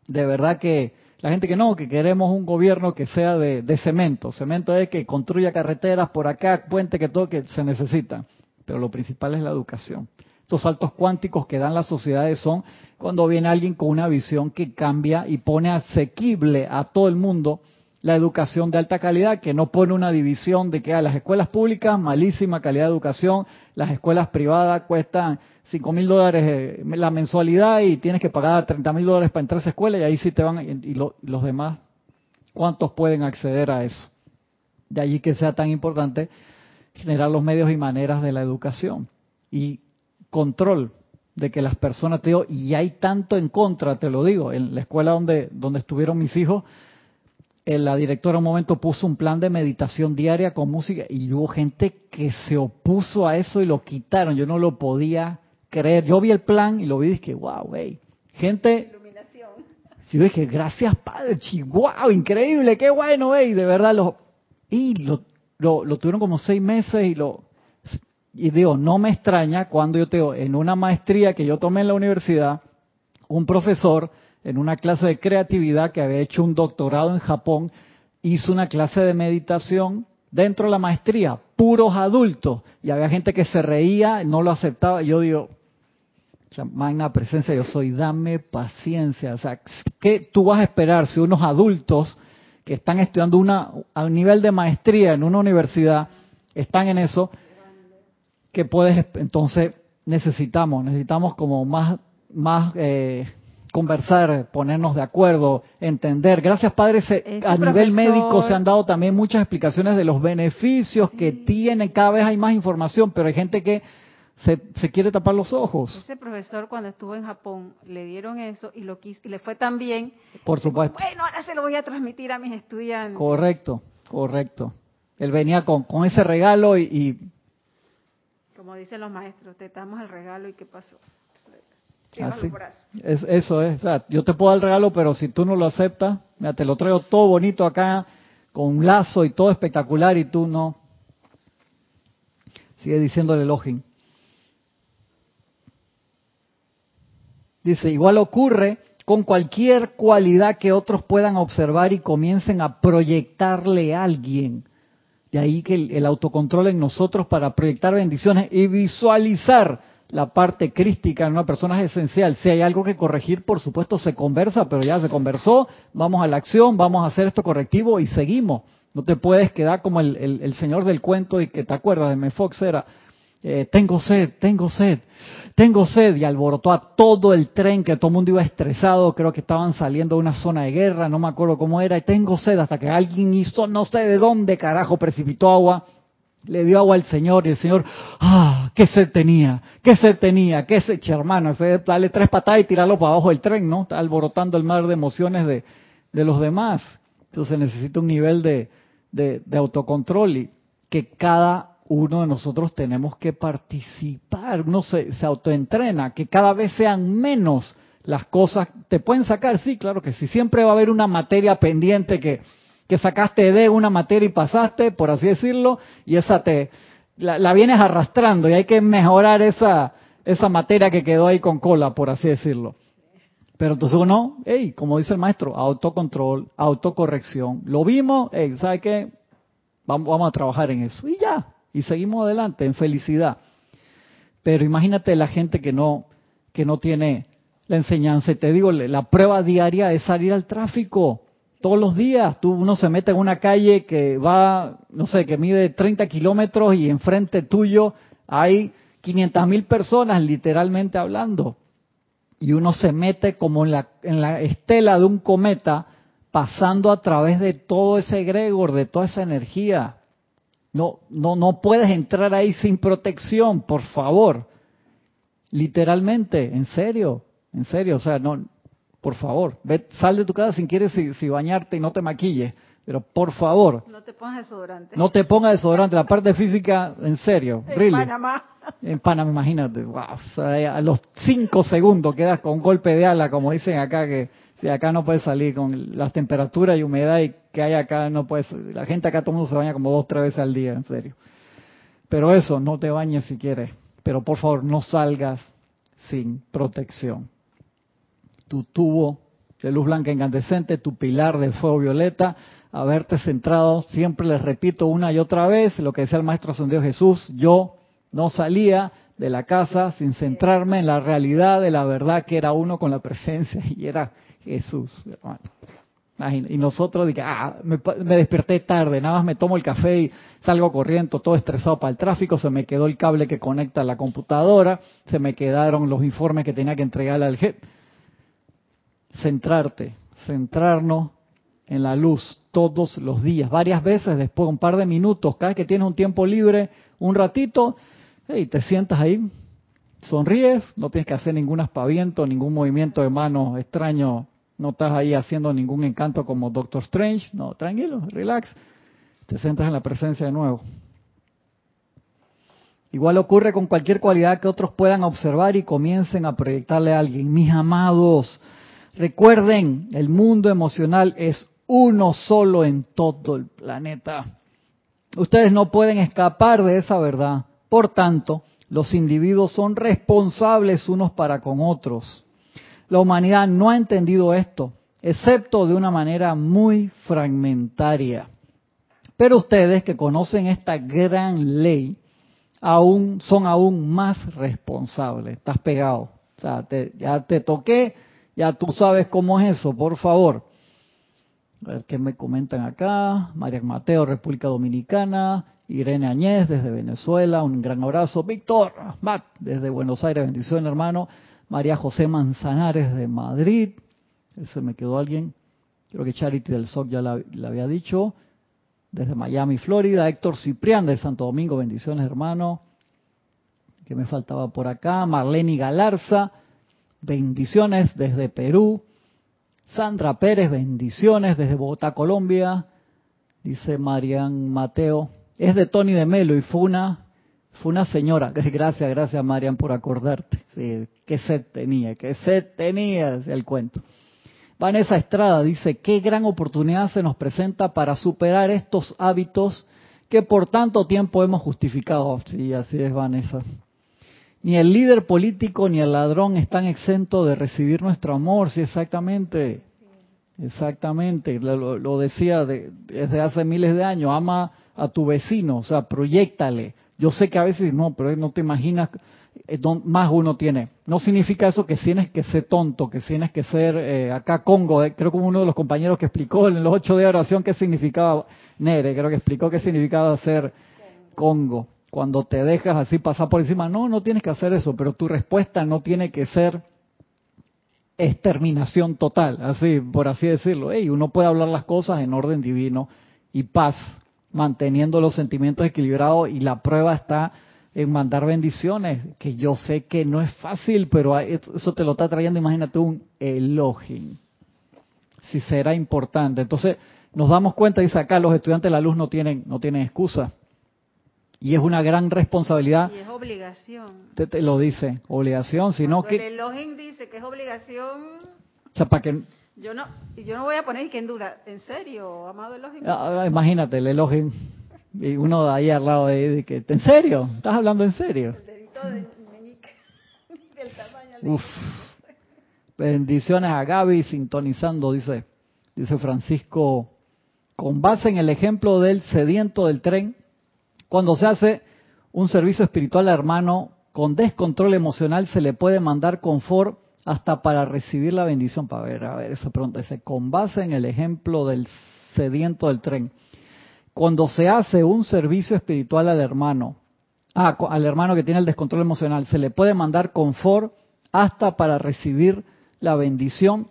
S1: de verdad que la gente que no, que queremos un gobierno que sea de, de cemento. Cemento es que construya carreteras por acá, puente, que todo que se necesita. Pero lo principal es la educación. Estos saltos cuánticos que dan las sociedades son cuando viene alguien con una visión que cambia y pone asequible a todo el mundo la educación de alta calidad, que no pone una división de que a las escuelas públicas, malísima calidad de educación, las escuelas privadas cuestan 5 mil dólares eh, la mensualidad y tienes que pagar 30 mil dólares para entrar a esa escuela y ahí sí te van, y lo, los demás, ¿cuántos pueden acceder a eso? De allí que sea tan importante generar los medios y maneras de la educación y control de que las personas, te digo, y hay tanto en contra, te lo digo, en la escuela donde, donde estuvieron mis hijos, eh, la directora un momento puso un plan de meditación diaria con música y hubo gente que se opuso a eso y lo quitaron. Yo no lo podía creer. Yo vi el plan y lo vi y dije, wow, hey. Gente... Iluminación. Sí, dije, gracias Padre, wow, increíble, qué bueno, hey, de verdad. Lo, y lo, lo, lo tuvieron como seis meses y lo, y digo, no me extraña cuando yo tengo en una maestría que yo tomé en la universidad, un profesor en una clase de creatividad que había hecho un doctorado en Japón, hizo una clase de meditación dentro de la maestría, puros adultos, y había gente que se reía, no lo aceptaba, yo digo, magna presencia, yo soy, dame paciencia, o sea, ¿qué tú vas a esperar si unos adultos que están estudiando una, a un nivel de maestría en una universidad, están en eso, que puedes, entonces necesitamos, necesitamos como más, más eh, conversar, ponernos de acuerdo, entender. Gracias, Padre, a nivel médico se han dado también muchas explicaciones de los beneficios que tiene, cada vez hay más información, pero hay gente que se, se, quiere tapar los ojos.
S2: Ese profesor cuando estuvo en Japón le dieron eso y lo quiso, y le fue tan bien.
S1: Por supuesto.
S2: Bueno, ahora se lo voy a transmitir a mis estudiantes.
S1: Correcto, correcto. Él venía con, con ese regalo y
S2: como dicen los maestros, te damos el regalo y qué pasó.
S1: Así. Es, eso es, o sea, yo te puedo dar el regalo, pero si tú no lo aceptas, mira, te lo traigo todo bonito acá, con un lazo y todo espectacular, y tú no. Sigue diciéndole Elohim. Dice, igual ocurre con cualquier cualidad que otros puedan observar y comiencen a proyectarle a alguien de ahí que el, autocontrol en nosotros para proyectar bendiciones y visualizar la parte crística en una persona es esencial. Si hay algo que corregir, por supuesto se conversa, pero ya se conversó, vamos a la acción, vamos a hacer esto correctivo y seguimos. No te puedes quedar como el, señor del cuento y que te acuerdas de Mefox era, eh, tengo sed, tengo sed, tengo sed, y alborotó a todo el tren, que todo el mundo iba estresado, creo que estaban saliendo de una zona de guerra, no me acuerdo cómo era, y tengo sed, hasta que alguien hizo, no sé de dónde carajo, precipitó agua, le dio agua al Señor, y el Señor, ah, qué sed tenía, qué sed tenía, qué sed, hermano, dale tres patadas y tirarlo para abajo del tren, ¿no? Está alborotando el mar de emociones de, de los demás. Entonces necesita un nivel de, de, de autocontrol y que cada uno de nosotros tenemos que participar, uno se, autoentrena, que cada vez sean menos las cosas. ¿Te pueden sacar? Sí, claro que sí. Siempre va a haber una materia pendiente que, que sacaste de una materia y pasaste, por así decirlo, y esa te la, vienes arrastrando y hay que mejorar esa, esa materia que quedó ahí con cola, por así decirlo. Pero entonces uno, hey, como dice el maestro, autocontrol, autocorrección. Lo vimos, hey, ¿sabe qué? Vamos, vamos a trabajar en eso. Y ya, y seguimos adelante en felicidad. Pero imagínate la gente que no que no tiene la enseñanza. Y te digo, la prueba diaria es salir al tráfico todos los días. Tú uno se mete en una calle que va, no sé, que mide 30 kilómetros y enfrente tuyo hay 500 mil personas, literalmente hablando. Y uno se mete como en la, en la estela de un cometa, pasando a través de todo ese egregor, de toda esa energía. No, no, no puedes entrar ahí sin protección, por favor. Literalmente, en serio, en serio, o sea, no, por favor, ve, sal de tu casa si quieres si, bañarte y no te maquilles, pero por favor.
S2: No te pongas desodorante.
S1: No te pongas desodorante, la parte física, en serio, en Panamá. En Panamá, imagínate, a los cinco segundos quedas con un golpe de ala, como dicen acá que si acá no puedes salir con las temperaturas y humedad y que hay acá, no puedes. La gente acá todo el mundo se baña como dos, tres veces al día, en serio. Pero eso, no te bañes si quieres. Pero por favor, no salgas sin protección. Tu tubo de luz blanca incandescente, tu pilar de fuego violeta, haberte centrado, siempre les repito una y otra vez lo que decía el Maestro Ascendido Jesús, yo no salía de la casa sin centrarme en la realidad de la verdad que era uno con la presencia y era Jesús, hermano. Y nosotros, ah, me, desperté tarde, nada más me tomo el café y salgo corriendo, todo estresado para el tráfico, se me quedó el cable que conecta a la computadora, se me quedaron los informes que tenía que entregarle al jefe. Centrarte, centrarnos en la luz todos los días, varias veces después, un par de minutos, cada vez que tienes un tiempo libre, un ratito, y te sientas ahí, sonríes, no tienes que hacer ningún aspaviento, ningún movimiento de mano extraño, no estás ahí haciendo ningún encanto como Doctor Strange, no, tranquilo, relax, te centras en la presencia de nuevo. Igual ocurre con cualquier cualidad que otros puedan observar y comiencen a proyectarle a alguien. Mis amados, recuerden, el mundo emocional es uno solo en todo el planeta. Ustedes no pueden escapar de esa verdad. Por tanto, los individuos son responsables unos para con otros. La humanidad no ha entendido esto, excepto de una manera muy fragmentaria. Pero ustedes que conocen esta gran ley, aún son aún más responsables. Estás pegado. Ya te toqué, ya tú sabes cómo es eso, por favor. A ver qué me comentan acá. María Mateo, República Dominicana. Irene Añez, desde Venezuela. Un gran abrazo. Víctor Matt, desde Buenos Aires. Bendición, hermano. María José Manzanares, de Madrid. Ese me quedó alguien. Creo que Charity del SOC ya la, había dicho. Desde Miami, Florida. Héctor Ciprián, de Santo Domingo. Bendiciones, hermano. ¿Qué me faltaba por acá? Marlene Galarza. Bendiciones desde Perú. Sandra Pérez, bendiciones desde Bogotá, Colombia. Dice Marian Mateo. Es de Tony de Melo y fue una, fue una señora. Gracias, gracias Marian por acordarte. Sí, qué sed tenía, qué sed tenía, el cuento. Vanessa Estrada dice, qué gran oportunidad se nos presenta para superar estos hábitos que por tanto tiempo hemos justificado. Sí, así es Vanessa. Ni el líder político ni el ladrón están exentos de recibir nuestro amor, sí, exactamente. Exactamente, lo, decía desde hace miles de años, ama a tu vecino, o sea, proyectale. Yo sé que a veces no, pero no te imaginas eh, más uno tiene. No significa eso que tienes que ser tonto, que tienes que ser eh, acá Congo. Eh, creo que uno de los compañeros que explicó en los ocho de oración qué significaba Nere, creo que explicó qué significaba ser Congo cuando te dejas así pasar por encima, no, no tienes que hacer eso, pero tu respuesta no tiene que ser exterminación total, así, por así decirlo. Hey, uno puede hablar las cosas en orden divino y paz, manteniendo los sentimientos equilibrados y la prueba está en mandar bendiciones, que yo sé que no es fácil, pero eso te lo está trayendo, imagínate un elogio. Si será importante. Entonces, nos damos cuenta, dice acá, los estudiantes de la luz no tienen, no tienen excusa. Y es una gran responsabilidad.
S2: Y es obligación.
S1: Te, te lo dice, obligación, sino que...
S2: El Elohim dice que es obligación...
S1: O sea, para que...
S2: Yo no, yo no voy a poner que en duda, ¿en serio, amado Elohim?
S1: Ah, ah, imagínate, el Elohim, y uno de ahí al lado de, de que, ¿en serio? ¿Estás hablando en serio? El dedito de meñique, del tamaño Uf. Bendiciones a Gaby sintonizando, dice, dice Francisco, con base en el ejemplo del sediento del tren, cuando se hace un servicio espiritual hermano con descontrol emocional, se le puede mandar confort hasta para recibir la bendición. Para ver, a ver, esa pregunta dice, con base en el ejemplo del sediento del tren, cuando se hace un servicio espiritual al hermano, ah, al hermano que tiene el descontrol emocional, se le puede mandar confort hasta para recibir la bendición.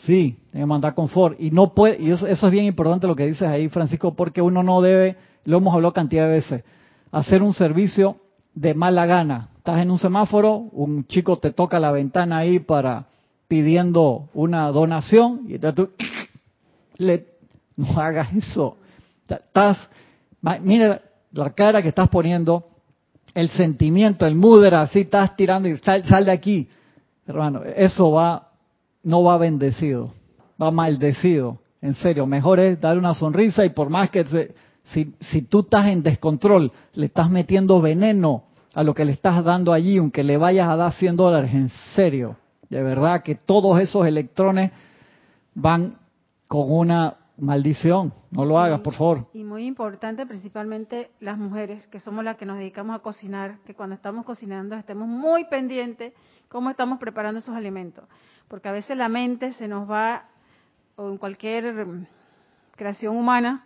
S1: Sí, tiene que mandar confort. Y no puede, y eso es bien importante lo que dices ahí, Francisco, porque uno no debe lo hemos hablado cantidad de veces, hacer un servicio de mala gana. Estás en un semáforo, un chico te toca la ventana ahí para pidiendo una donación y tú le no hagas eso. Estás mira la cara que estás poniendo, el sentimiento, el mudra, así estás tirando y sal, sal de aquí. Hermano, eso va no va bendecido, va maldecido. En serio, mejor es dar una sonrisa y por más que se, si, tú estás en descontrol, le estás metiendo veneno a lo que le estás dando allí, aunque le vayas a dar 100 dólares, en serio, de verdad que todos esos electrones van con una maldición. No lo hagas, por favor.
S2: Y muy importante, principalmente las mujeres, que somos las que nos dedicamos a cocinar, que cuando estamos cocinando estemos muy pendientes cómo estamos preparando esos alimentos. Porque a veces la mente se nos va, o en cualquier creación humana,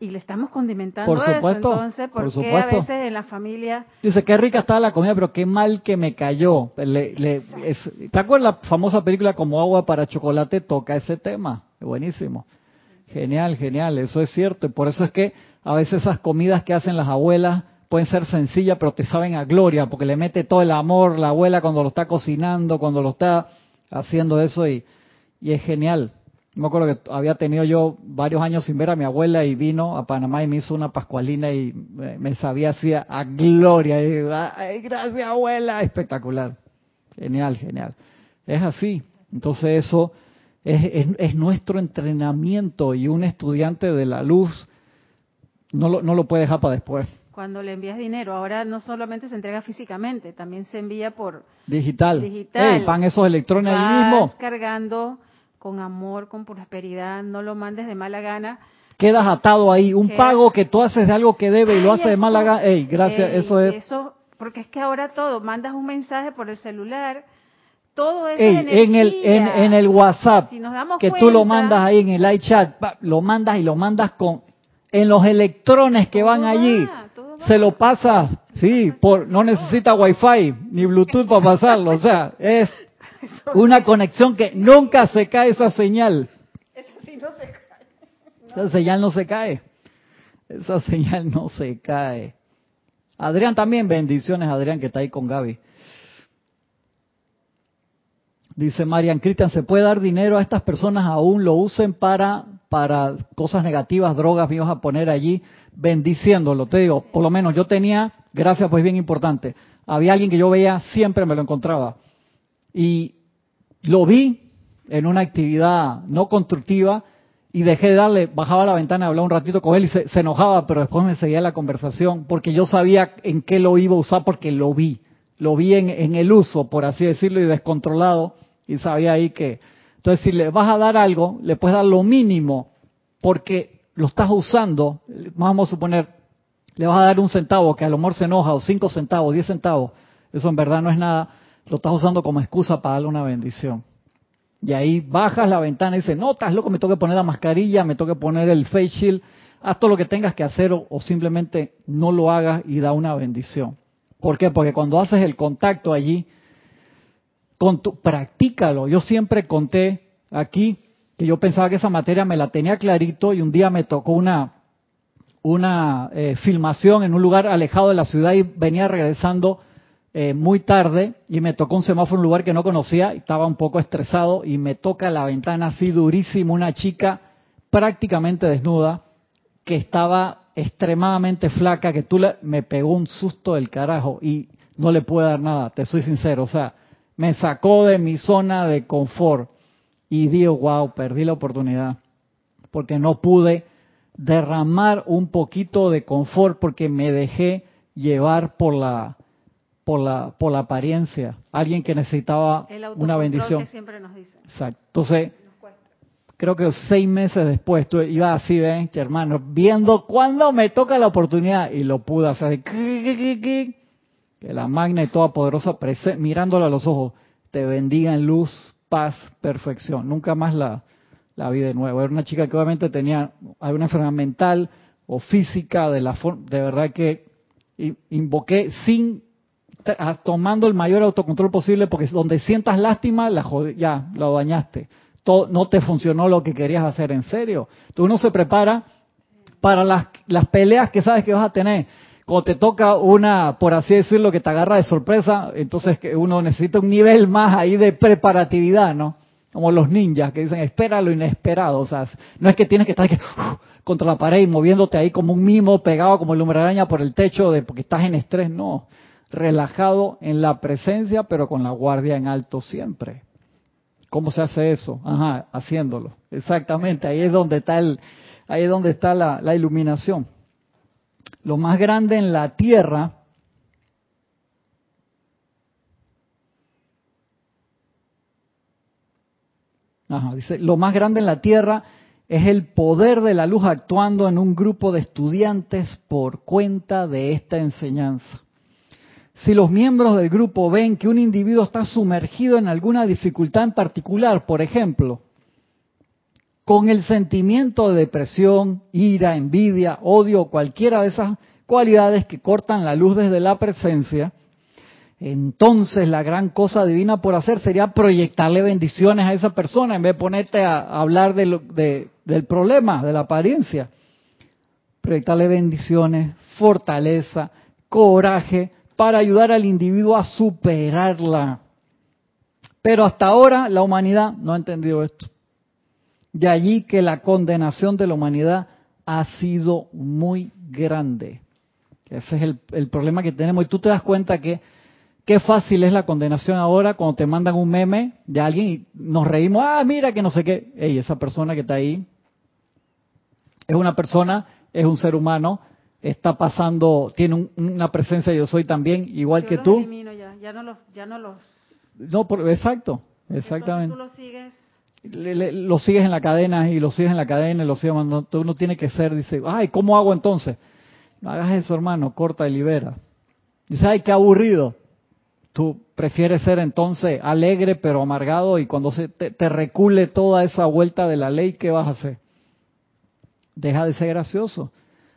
S2: y le estamos condimentando
S1: por supuesto,
S2: eso. Entonces, ¿por, qué a veces en la familia...
S1: Dice, qué rica estaba la comida, pero qué mal que me cayó. Le, le, es, ¿Te acuerdas la famosa película Como agua para chocolate? Toca ese tema. Es buenísimo. Genial, genial, eso es cierto. Y por eso es que a veces esas comidas que hacen las abuelas pueden ser sencillas, pero te saben a gloria, porque le mete todo el amor la abuela cuando lo está cocinando, cuando lo está haciendo eso, y, y es genial. Me acuerdo que había tenido yo varios años sin ver a mi abuela y vino a Panamá y me hizo una pascualina y me, sabía así a, gloria. Y Ay, gracias abuela, espectacular. Genial, genial. Es así. Entonces eso es, es, nuestro entrenamiento y un estudiante de la luz no lo, no lo puede dejar para después.
S2: Cuando le envías dinero, ahora no solamente se entrega físicamente, también se envía por
S1: digital.
S2: Digital.
S1: van esos electrones ahí mismo.
S2: cargando con amor, con prosperidad, no lo mandes de mala gana.
S1: Quedas atado ahí, un pago que tú haces de algo que debe y lo haces de mala gana. Ey, gracias, eso es.
S2: Eso, porque es que ahora todo, mandas un mensaje por el celular, todo eso
S1: Ey, en el en, el WhatsApp que tú lo mandas ahí en el iChat, lo mandas y lo mandas con en los electrones que van allí. se lo pasa, sí, por no necesita Wi-Fi ni Bluetooth para pasarlo, o sea, es una conexión que nunca se cae esa señal. Esa señal no se cae. Esa señal no se cae. Adrián también, bendiciones Adrián que está ahí con Gaby. Dice Marian Cristian, ¿se puede dar dinero a estas personas aún lo usen para, para cosas negativas, drogas, me a poner allí, bendiciéndolo? Te digo, por lo menos yo tenía, gracias pues bien importante, había alguien que yo veía, siempre me lo encontraba. Y lo vi en una actividad no constructiva y dejé de darle, bajaba la ventana, hablaba un ratito con él y se, enojaba, pero después me seguía la conversación porque yo sabía en qué lo iba a usar porque lo vi. Lo vi en, en el uso, por así decirlo, y descontrolado y sabía ahí que... Entonces, si le vas a dar algo, le puedes dar lo mínimo porque lo estás usando, vamos a suponer, le vas a dar un centavo que a lo mejor se enoja, o cinco centavos, diez centavos, eso en verdad no es nada, lo estás usando como excusa para darle una bendición. Y ahí bajas la ventana y dices, no, estás loco, me tengo que poner la mascarilla, me tengo que poner el face shield, haz todo lo que tengas que hacer o, simplemente no lo hagas y da una bendición. ¿Por qué? Porque cuando haces el contacto allí, con tu, practícalo. Yo siempre conté aquí que yo pensaba que esa materia me la tenía clarito y un día me tocó una, una eh, filmación en un lugar alejado de la ciudad y venía regresando eh, muy tarde y me tocó un semáforo en un lugar que no conocía, estaba un poco estresado y me toca la ventana así durísimo una chica prácticamente desnuda que estaba extremadamente flaca, que tú le, me pegó un susto del carajo y no le pude dar nada, te soy sincero, o sea, me sacó de mi zona de confort y digo, wow, perdí la oportunidad porque no pude derramar un poquito de confort porque me dejé llevar por la por la, por la apariencia, alguien que necesitaba una bendición.
S2: Que siempre nos dice.
S1: Exacto. Entonces, creo que seis meses después, tú ibas así, ven, hermano, viendo cuándo me toca la oportunidad y lo pude hacer. Que la magna y toda poderosa, mirándolo a los ojos, te bendiga en luz, paz, perfección. Nunca más la, la vi de nuevo. Era una chica que obviamente tenía alguna enfermedad mental o física, de, la de verdad que invoqué sin tomando el mayor autocontrol posible porque donde sientas lástima, la ya, lo dañaste. Todo, no te funcionó lo que querías hacer en serio. Entonces uno se prepara para las, las peleas que sabes que vas a tener. Cuando te toca una, por así decirlo, que te agarra de sorpresa, entonces que uno necesita un nivel más ahí de preparatividad, ¿no? Como los ninjas que dicen, espera lo inesperado. O sea, no es que tienes que estar contra la pared y moviéndote ahí como un mimo pegado como el araña por el techo de porque estás en estrés. No relajado en la presencia, pero con la guardia en alto siempre. ¿Cómo se hace eso? Ajá, haciéndolo. Exactamente, ahí es donde está el, ahí es donde está la, la iluminación. Lo más grande en la tierra Ajá, dice, lo más grande en la tierra es el poder de la luz actuando en un grupo de estudiantes por cuenta de esta enseñanza. Si los miembros del grupo ven que un individuo está sumergido en alguna dificultad en particular, por ejemplo, con el sentimiento de depresión, ira, envidia, odio, cualquiera de esas cualidades que cortan la luz desde la presencia, entonces la gran cosa divina por hacer sería proyectarle bendiciones a esa persona en vez de ponerte a, hablar de del problema, de la apariencia. Proyectarle bendiciones, fortaleza, coraje para ayudar al individuo a superarla. Pero hasta ahora la humanidad no ha entendido esto. De allí que la condenación de la humanidad ha sido muy grande. Ese es el, problema que tenemos. Y tú te das cuenta que Qué fácil es la condenación ahora cuando te mandan un meme de alguien y nos reímos, ah, mira que no sé qué. Ey, esa persona que está ahí es una persona, es un ser humano, está pasando, tiene una presencia yo soy también, igual que tú.
S2: Ya. ya. no los, ya no los.
S1: No, exacto, exactamente.
S2: tú lo sigues.
S1: lo sigues en la cadena y lo sigues en la cadena y lo sigues mandando. Tú no tiene que ser, dice, ay, ¿cómo hago entonces? No hagas eso, hermano, corta y libera. Dice, ay, qué aburrido tú prefieres ser entonces alegre pero amargado y cuando se te, recule toda esa vuelta de la ley, ¿qué vas a hacer? Deja de ser gracioso.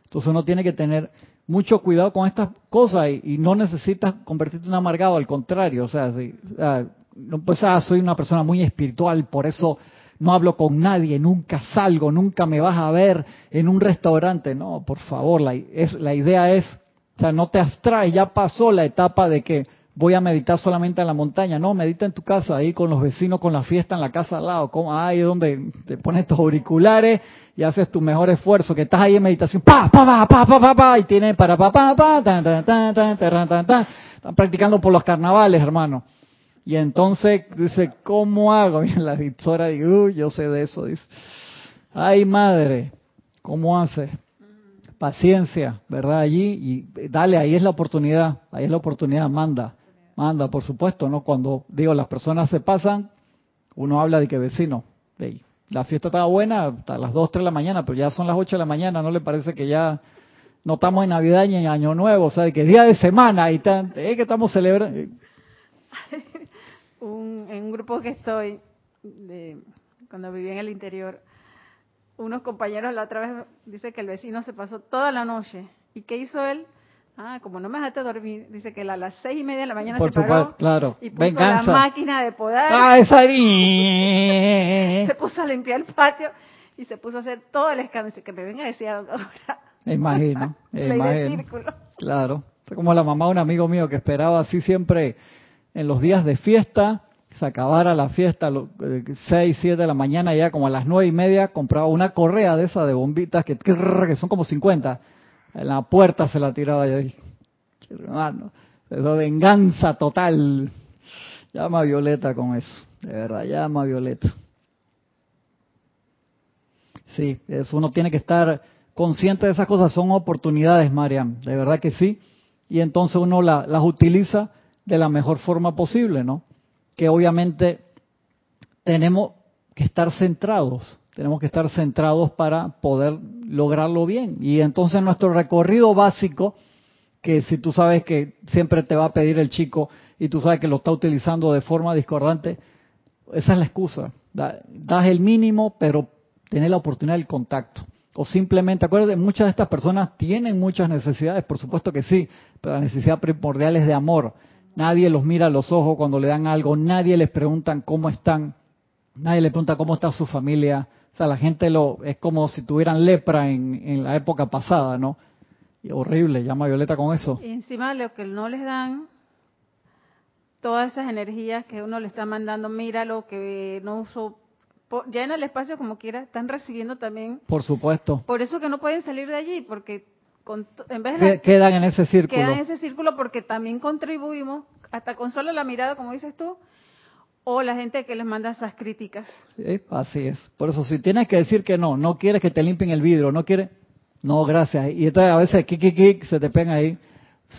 S1: Entonces uno tiene que tener mucho cuidado con estas cosas y, no necesitas convertirte en amargado, al contrario, o sea, si, no pues ah, soy una persona muy espiritual, por eso no hablo con nadie, nunca salgo, nunca me vas a ver en un restaurante. No, por favor, la, es, la idea es, o sea, no te abstraes, ya pasó la etapa de que voy a meditar solamente en la montaña. No, medita en tu casa, ahí con los vecinos, con la fiesta en la casa al lado. Como, ahí es donde te pones tus auriculares y haces tu mejor esfuerzo, que estás ahí en meditación, pa, pa, pa, pa, pa, pa, pa, y tiene para pa, pa, pa, tan, tan, tan, tan, tan, tan, tan. Están practicando por los carnavales, hermano. Y entonces dice, ¿cómo hago? Y la dictora dice, uy, yo sé de eso, dice. Ay, madre, ¿cómo hace? Paciencia, ¿verdad? Allí, y dale, ahí es la oportunidad, ahí es la oportunidad, manda Manda, por supuesto, ¿no? Cuando digo las personas se pasan, uno habla de que vecino, la fiesta estaba buena hasta las 2, 3 de la mañana, pero ya son las 8 de la mañana, ¿no le parece que ya no estamos en Navidad ni en Año Nuevo? O sea, de que día de semana y tan, es que estamos celebrando.
S2: un, en un grupo que estoy, de, cuando viví en el interior, unos compañeros la otra vez dice que el vecino se pasó toda la noche. ¿Y qué hizo él? Ah, como no me dejaste dormir, dice que a las seis y media de la mañana se paró
S1: claro.
S2: y puso la máquina de podar.
S1: Ah, esa
S2: Se puso a limpiar el patio y se puso a hacer todo el escándalo. Dice que me venga a decir ahora.
S1: Me imagino, me imagino. Claro. Como la mamá de un amigo mío que esperaba así siempre en los días de fiesta, se acabara la fiesta a las 6, 7 de la mañana, ya como a las nueve y media, compraba una correa de esa de bombitas que, que son como 50 en la puerta se la tiraba yo dije, hermano, eso venganza total. Llama a Violeta con eso, de verdad, llama Violeta. Sí, eso uno tiene que estar consciente de esas cosas, son oportunidades, Mariam, de verdad que sí, y entonces uno las utiliza de la mejor forma posible, ¿no? Que obviamente tenemos que estar centrados, tenemos que estar centrados para poder lograrlo bien. Y entonces nuestro recorrido básico, que si tú sabes que siempre te va a pedir el chico y tú sabes que lo está utilizando de forma discordante, esa es la excusa. Das el mínimo, pero tenés la oportunidad del contacto. O simplemente, acuérdate, muchas de estas personas tienen muchas necesidades, por supuesto que sí, pero la necesidad primordial es de amor. Nadie los mira a los ojos cuando le dan algo, nadie les pregunta cómo están, nadie le pregunta cómo está su familia, o sea, la gente lo es como si tuvieran lepra en, la época pasada, ¿no? Y horrible, llama Violeta con eso.
S2: Y encima lo que no les dan, todas esas energías que uno le está mandando, mira lo que no uso, ya en el espacio como quiera, están recibiendo también.
S1: Por supuesto.
S2: Por eso que no pueden salir de allí, porque en vez
S1: de... Quedan en ese círculo.
S2: Quedan en ese círculo porque también contribuimos, hasta con solo la mirada, como dices tú, o la gente que les manda esas críticas.
S1: Sí, así es. Por eso, si tienes que decir que no, no quieres que te limpien el vidrio, no quieres, no, gracias. Y entonces a veces, kik, kik, se te pega ahí.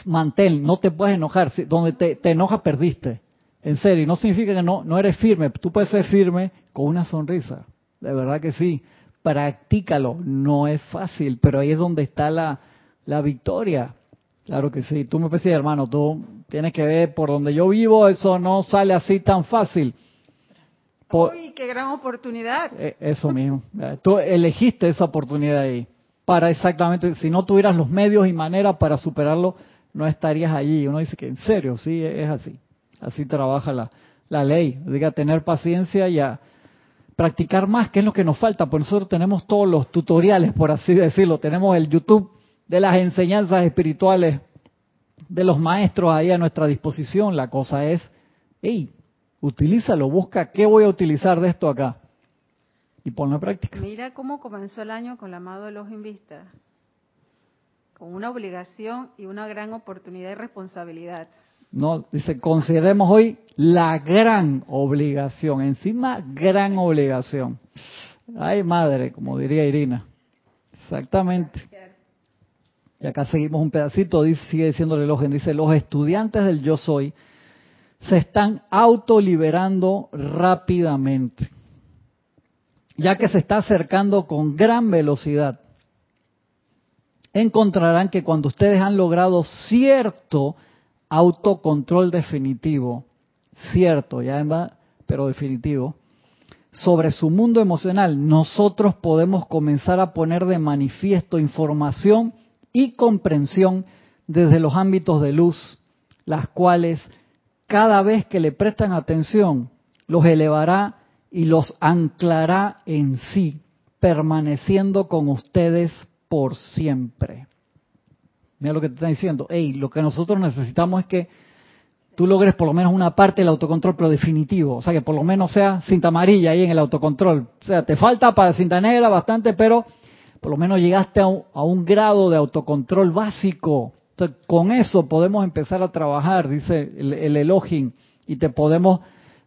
S1: Mantén, no te puedes enojar. Donde te, te enojas, perdiste. En serio, no significa que no, no eres firme. Tú puedes ser firme con una sonrisa. De verdad que sí. Practícalo. No es fácil, pero ahí es donde está la, la victoria. Claro que sí. Tú me decías, hermano, tú tienes que ver por donde yo vivo, eso no sale así tan fácil.
S2: Uy, qué gran oportunidad.
S1: Eh, eso mismo. Tú elegiste esa oportunidad ahí para exactamente, si no tuvieras los medios y maneras para superarlo, no estarías allí. Uno dice que en serio, sí, es así. Así trabaja la, la ley. Diga, tener paciencia y a practicar más, que es lo que nos falta. Por nosotros tenemos todos los tutoriales, por así decirlo. Tenemos el YouTube de las enseñanzas espirituales de los maestros ahí a nuestra disposición. La cosa es, hey, utilízalo, busca qué voy a utilizar de esto acá y ponlo en práctica.
S2: Mira cómo comenzó el año con la amado de los Invista, con una obligación y una gran oportunidad y responsabilidad.
S1: No, dice, consideremos hoy la gran obligación, encima gran obligación. Ay, madre, como diría Irina. Exactamente. Y acá seguimos un pedacito, sigue diciéndole el dice, los estudiantes del yo soy se están autoliberando rápidamente, ya que se está acercando con gran velocidad. Encontrarán que cuando ustedes han logrado cierto autocontrol definitivo, cierto, ya va, pero definitivo, sobre su mundo emocional, nosotros podemos comenzar a poner de manifiesto información y comprensión desde los ámbitos de luz, las cuales cada vez que le prestan atención los elevará y los anclará en sí, permaneciendo con ustedes por siempre. Mira lo que te está diciendo. Hey, lo que nosotros necesitamos es que tú logres por lo menos una parte del autocontrol, pero definitivo. O sea, que por lo menos sea cinta amarilla ahí en el autocontrol. O sea, te falta para cinta negra bastante, pero por lo menos llegaste a un, grado de autocontrol básico. con eso podemos empezar a trabajar, dice el, el Elohim, y te podemos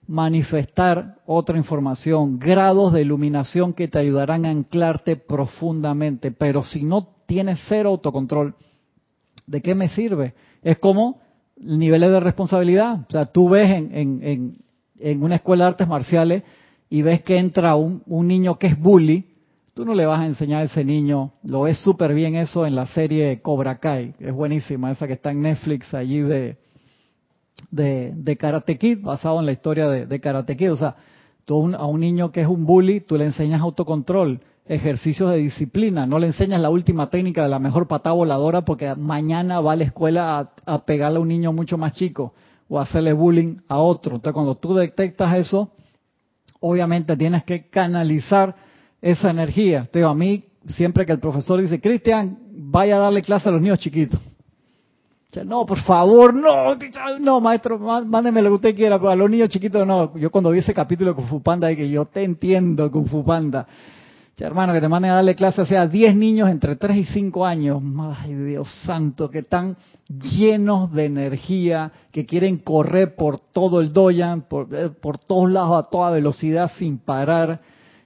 S1: manifestar otra información, grados de iluminación que te ayudarán a anclarte profundamente. Pero si no tienes cero autocontrol, ¿de qué me sirve? Es como niveles de responsabilidad. O sea, tú ves en, en, una escuela de artes marciales y ves que entra un, un niño que es bully Tú no le vas a enseñar a ese niño, lo ves súper bien eso en la serie Cobra Kai, es buenísima, esa que está en Netflix allí de, de, Karate Kid, basado en la historia de, Karate Kid. O sea, tú a un niño que es un bully, tú le enseñas autocontrol, ejercicios de disciplina, no le enseñas la última técnica de la mejor patada voladora porque mañana va a la escuela a, a pegarle a un niño mucho más chico o a hacerle bullying a otro. Entonces, cuando tú detectas eso, obviamente tienes que canalizar esa energía. Te a mí, siempre que el profesor dice, Cristian, vaya a darle clase a los niños chiquitos. no, por favor, no, no, maestro, mándeme lo que usted quiera, pero a los niños chiquitos no. Yo cuando vi ese capítulo de Kung Fu Panda, yo te entiendo, Kung Fu Panda. hermano, que te manden a darle clase a 10 niños entre 3 y 5 años. Ay, Dios santo, que están llenos de energía, que quieren correr por todo el doyan, por, eh, por todos lados a toda velocidad sin parar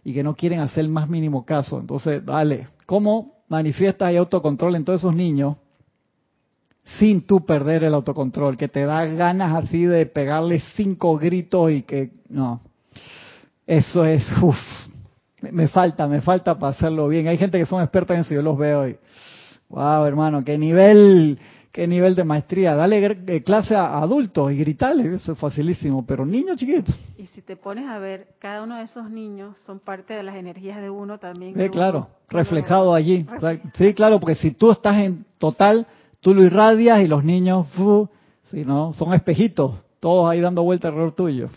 S1: y que no quieren hacer el más mínimo caso. Entonces, dale, ¿cómo manifiestas y autocontrol en todos esos niños sin tú perder el autocontrol? Que te da ganas así de pegarle cinco gritos y que, no, eso es, uff, me falta, me falta para hacerlo bien. Hay gente que son expertas en eso, yo los veo y, wow, hermano, qué nivel qué nivel de maestría. Dale eh, clase a adultos y gritarles, eso es facilísimo, pero niños chiquitos.
S2: Y si te pones a ver, cada uno de esos niños son parte de las energías de uno también.
S1: Sí, claro, reflejado allí. Sí, claro, porque si tú estás en total, tú lo irradias y los niños, si no, son espejitos, todos ahí dando vuelta alrededor tuyo.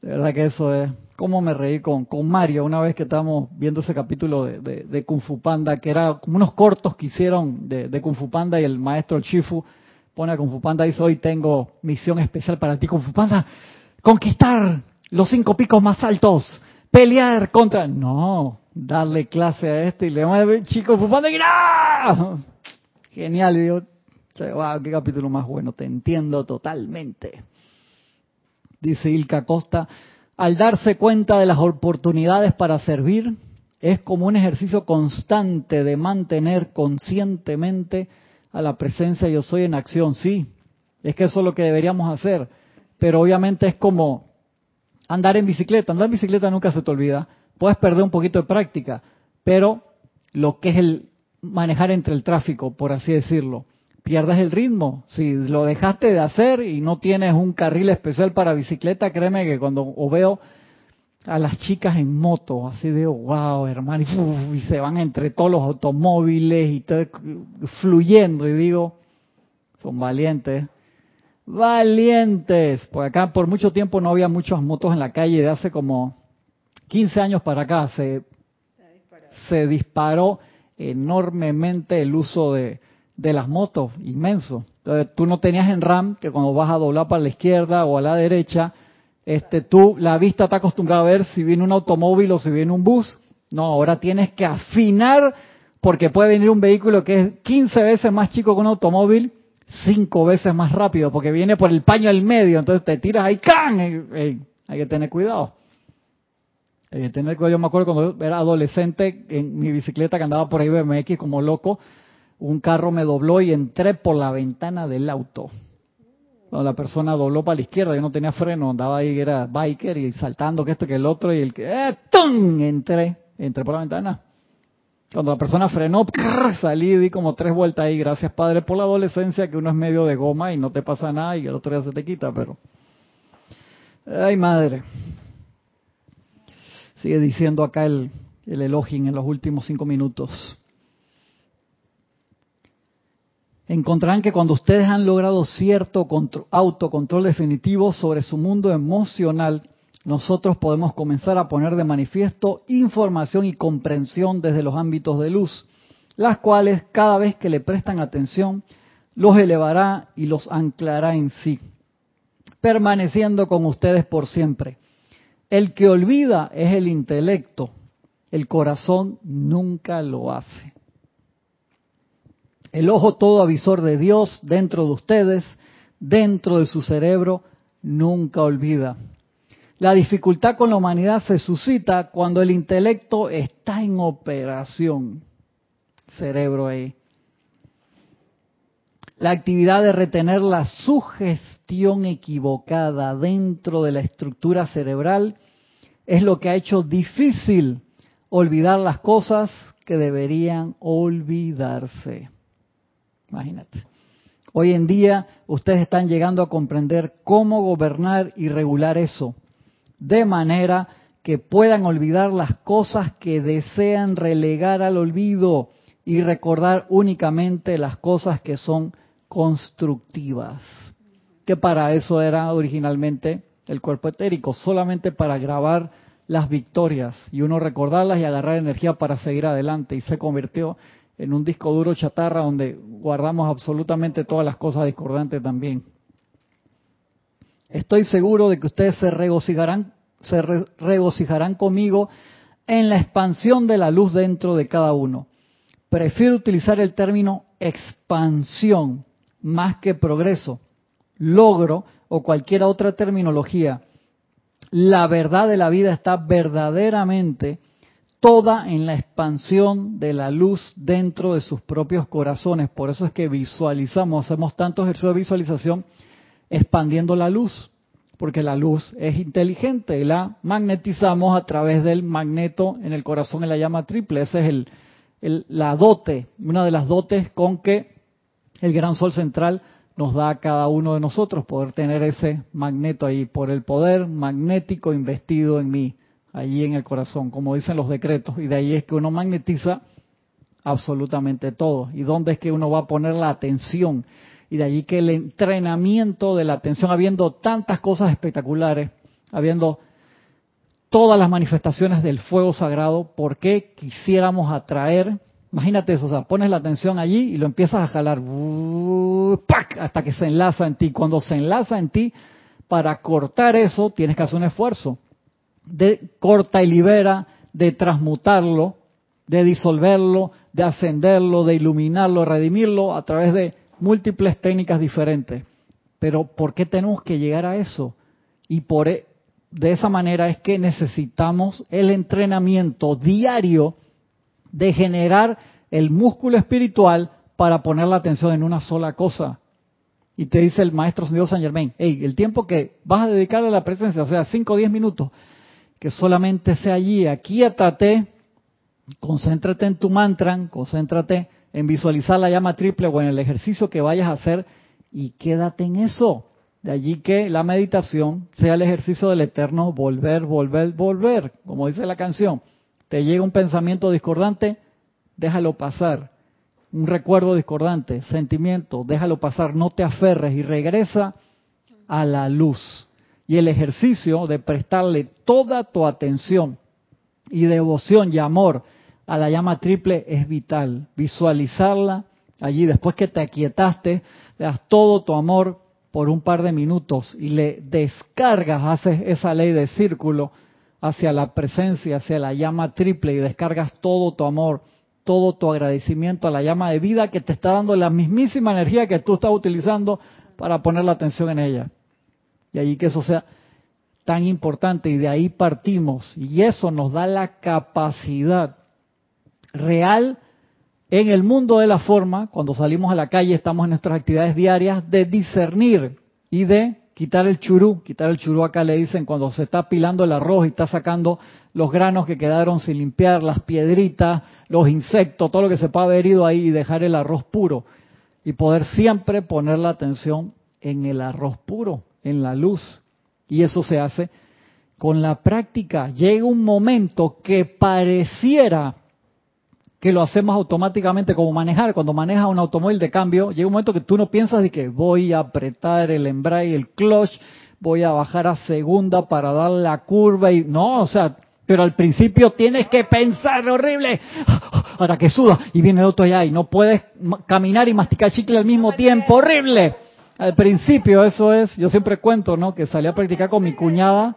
S1: De verdad que eso es cómo me reí con, con Mario una vez que estábamos viendo ese capítulo de, de, Kung Fu Panda, que era como unos cortos que hicieron de, de Kung Fu Panda y el maestro Chifu pone a Kung Fu Panda y dice, hoy tengo misión especial para ti, Kung Fu Panda, conquistar los cinco picos más altos, pelear contra... No, darle clase a este y le mueve, chico, Kung Fu Panda ¡no! Genial, y digo, wow, qué capítulo más bueno, te entiendo totalmente. Dice Ilka Costa, al darse cuenta de las oportunidades para servir, es como un ejercicio constante de mantener conscientemente a la presencia yo soy en acción. Sí, es que eso es lo que deberíamos hacer, pero obviamente es como andar en bicicleta. Andar en bicicleta nunca se te olvida. Puedes perder un poquito de práctica, pero lo que es el manejar entre el tráfico, por así decirlo, pierdes el ritmo. Si lo dejaste de hacer y no tienes un carril especial para bicicleta, créeme que cuando veo a las chicas en moto, así de wow, hermano, y, se van entre todos los automóviles y todo fluyendo, y digo, Son valientes. Valientes. Por acá por mucho tiempo no había muchas motos en la calle. De hace como 15 años para acá se, se disparó enormemente el uso de, de las motos, inmenso. Entonces tú no tenías en RAM que cuando vas a doblar para la izquierda o a la derecha, este, tú la vista está acostumbrada a ver si viene un automóvil o si viene un bus. No, ahora tienes que afinar porque puede venir un vehículo que es 15 veces más chico que un automóvil, 5 veces más rápido, porque viene por el paño al medio, entonces te tiras ahí, ¡can! hay que tener cuidado. Hay que tener cuidado. Yo me acuerdo cuando era adolescente, en mi bicicleta que andaba por ahí BMX como loco, un carro me dobló y entré por la ventana del auto. Cuando la persona dobló para la izquierda, yo no tenía freno, andaba ahí, era biker y saltando que esto que el otro y el que, ¡eh, ¡tum! Entré, entré por la ventana. Cuando la persona frenó, salí y di como tres vueltas ahí. Gracias, Padre, por la adolescencia, que uno es medio de goma y no te pasa nada y el otro ya se te quita, pero... Ay, madre. Sigue diciendo acá el, el en los últimos cinco minutos. Encontrarán que cuando ustedes han logrado cierto autocontrol definitivo sobre su mundo emocional, nosotros podemos comenzar a poner de manifiesto información y comprensión desde los ámbitos de luz, las cuales cada vez que le prestan atención los elevará y los anclará en sí, permaneciendo con ustedes por siempre. El que olvida es el intelecto, el corazón nunca lo hace. El ojo todo avisor de Dios dentro de ustedes, dentro de su cerebro, nunca olvida. La dificultad con la humanidad se suscita cuando el intelecto está en operación. Cerebro ahí. La actividad de retener la sugestión equivocada dentro de la estructura cerebral es lo que ha hecho difícil olvidar las cosas que deberían olvidarse. Imagínate. Hoy en día ustedes están llegando a comprender cómo gobernar y regular eso de manera que puedan olvidar las cosas que desean relegar al olvido y recordar únicamente las cosas que son constructivas. Que para eso era originalmente el cuerpo etérico, solamente para grabar las victorias y uno recordarlas y agarrar energía para seguir adelante. Y se convirtió en un disco duro chatarra donde guardamos absolutamente todas las cosas discordantes también. Estoy seguro de que ustedes se regocijarán, se conmigo en la expansión de la luz dentro de cada uno. Prefiero utilizar el término expansión más que progreso, logro o cualquier otra terminología. La verdad de la vida está verdaderamente toda en la expansión de la luz dentro de sus propios corazones. Por eso es que visualizamos, hacemos tantos ejercicios de visualización expandiendo la luz, porque la luz es inteligente la magnetizamos a través del magneto en el corazón en la llama triple. Esa es el, la dote, una de las dotes con que el gran sol central nos da a cada uno de nosotros, poder tener ese magneto ahí, por el poder magnético investido en mí, allí en el corazón, como dicen los decretos, y de ahí es que uno magnetiza absolutamente todo. ¿Y dónde es que uno va a poner la atención? y de allí que el entrenamiento de la atención, habiendo tantas cosas espectaculares, habiendo todas las manifestaciones del fuego sagrado, ¿por qué quisiéramos atraer? Imagínate eso, o sea, pones la atención allí y lo empiezas a jalar hasta que se enlaza en ti. Cuando se enlaza en ti, para cortar eso tienes que hacer un esfuerzo de corta y libera, de transmutarlo, de disolverlo, de ascenderlo, de iluminarlo, redimirlo a través de múltiples técnicas diferentes. Pero ¿por qué tenemos que llegar a eso? Y por e, de esa manera es que necesitamos el entrenamiento diario de generar el músculo espiritual para poner la atención en una sola cosa. Y te dice el maestro Dios San Germain, hey, el tiempo que vas a dedicar a la presencia, o sea, 5 o 10 minutos, que solamente sea allí, aquíétate, concéntrate en tu mantra, concéntrate en visualizar la llama triple o en el ejercicio que vayas a hacer y quédate en eso. De allí que la meditación sea el ejercicio del eterno volver, volver, volver, como dice la canción. Te llega un pensamiento discordante, déjalo pasar. un recuerdo discordante, sentimiento, déjalo pasar, no te aferres y regresa a la luz. Y el ejercicio de prestarle toda tu atención y devoción y amor a la llama triple es vital. Visualizarla allí, después que te aquietaste, le das todo tu amor por un par de minutos y le descargas, haces esa ley de círculo hacia la presencia, hacia la llama triple y descargas todo tu amor, todo tu agradecimiento a la llama de vida que te está dando la mismísima energía que tú estás utilizando para poner la atención en ella. Y allí que eso sea tan importante y de ahí partimos. Y eso nos da la capacidad real en el mundo de la forma, cuando salimos a la calle, estamos en nuestras actividades diarias, de discernir y de quitar el churú. Quitar el churú acá le dicen cuando se está pilando el arroz y está sacando los granos que quedaron sin limpiar, las piedritas, los insectos, todo lo que se puede haber ido ahí y dejar el arroz puro. Y poder siempre poner la atención en el arroz puro, en la luz. Y eso se hace con la práctica. Llega un momento que pareciera que lo hacemos automáticamente como manejar. Cuando manejas un automóvil de cambio, llega un momento que tú no piensas de que voy a apretar el embrague, el clutch, voy a bajar a segunda para dar la curva y no, o sea, pero al principio tienes que pensar horrible. Ahora que suda y viene el otro allá y no puedes caminar y masticar chicle al mismo tiempo, horrible. Al principio eso es, yo siempre cuento, ¿no? Que salí a practicar con mi cuñada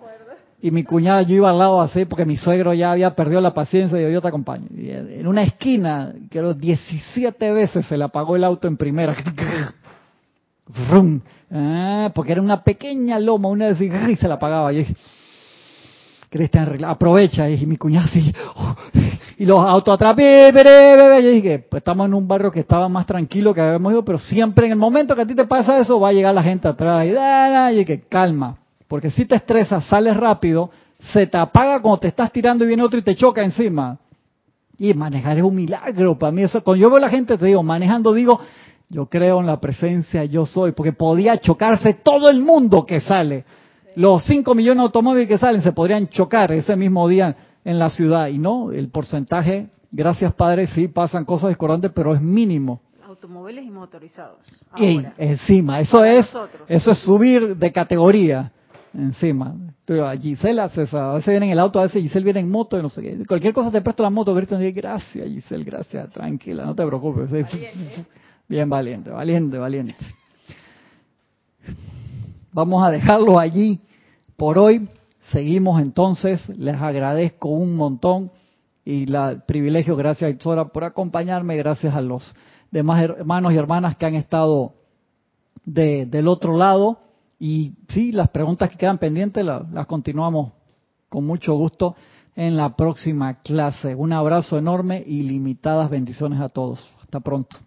S1: y mi cuñada yo iba al lado así porque mi suegro ya había perdido la paciencia y yo, te acompaño. En una esquina, que los 17 veces se le apagó el auto en primera. Ah, porque era una pequeña loma, una vez y se la apagaba. Yo dije, Cristian, aprovecha. Y mi cuñada así, y los autos atrás, bebé, Yo dije, pues estamos en un barrio que estaba más tranquilo que habíamos ido, pero siempre en el momento que a ti te pasa eso, va a llegar la gente atrás. Y, da, y dije, calma, porque si te estresas, sales rápido, se te apaga cuando te estás tirando y viene otro y te choca encima. Y manejar es un milagro para mí. Eso, cuando yo veo a la gente, te digo, manejando, digo, yo creo en la presencia, yo soy, porque podía chocarse todo el mundo que sale. Los 5 millones de automóviles que salen se podrían chocar ese mismo día en la ciudad. Y no, el porcentaje, gracias Padre, sí pasan cosas discordantes, pero es mínimo
S2: automóviles y motorizados.
S1: Y encima, eso es, eso es subir de categoría encima. A Giselle a veces viene en el auto, a veces Giselle viene en moto, no sé qué. Cualquier cosa te presto la moto, gracias Giselle, gracias, tranquila, no te preocupes. Bien valiente, valiente, valiente. Vamos a dejarlo allí por hoy. Seguimos entonces, les agradezco un montón y el privilegio, gracias Itzora por acompañarme, gracias a los demás hermanos y hermanas que han estado de, del otro lado y sí, las preguntas que quedan pendientes las, continuamos con mucho gusto en la próxima clase. Un abrazo enorme y limitadas bendiciones a todos. Hasta pronto.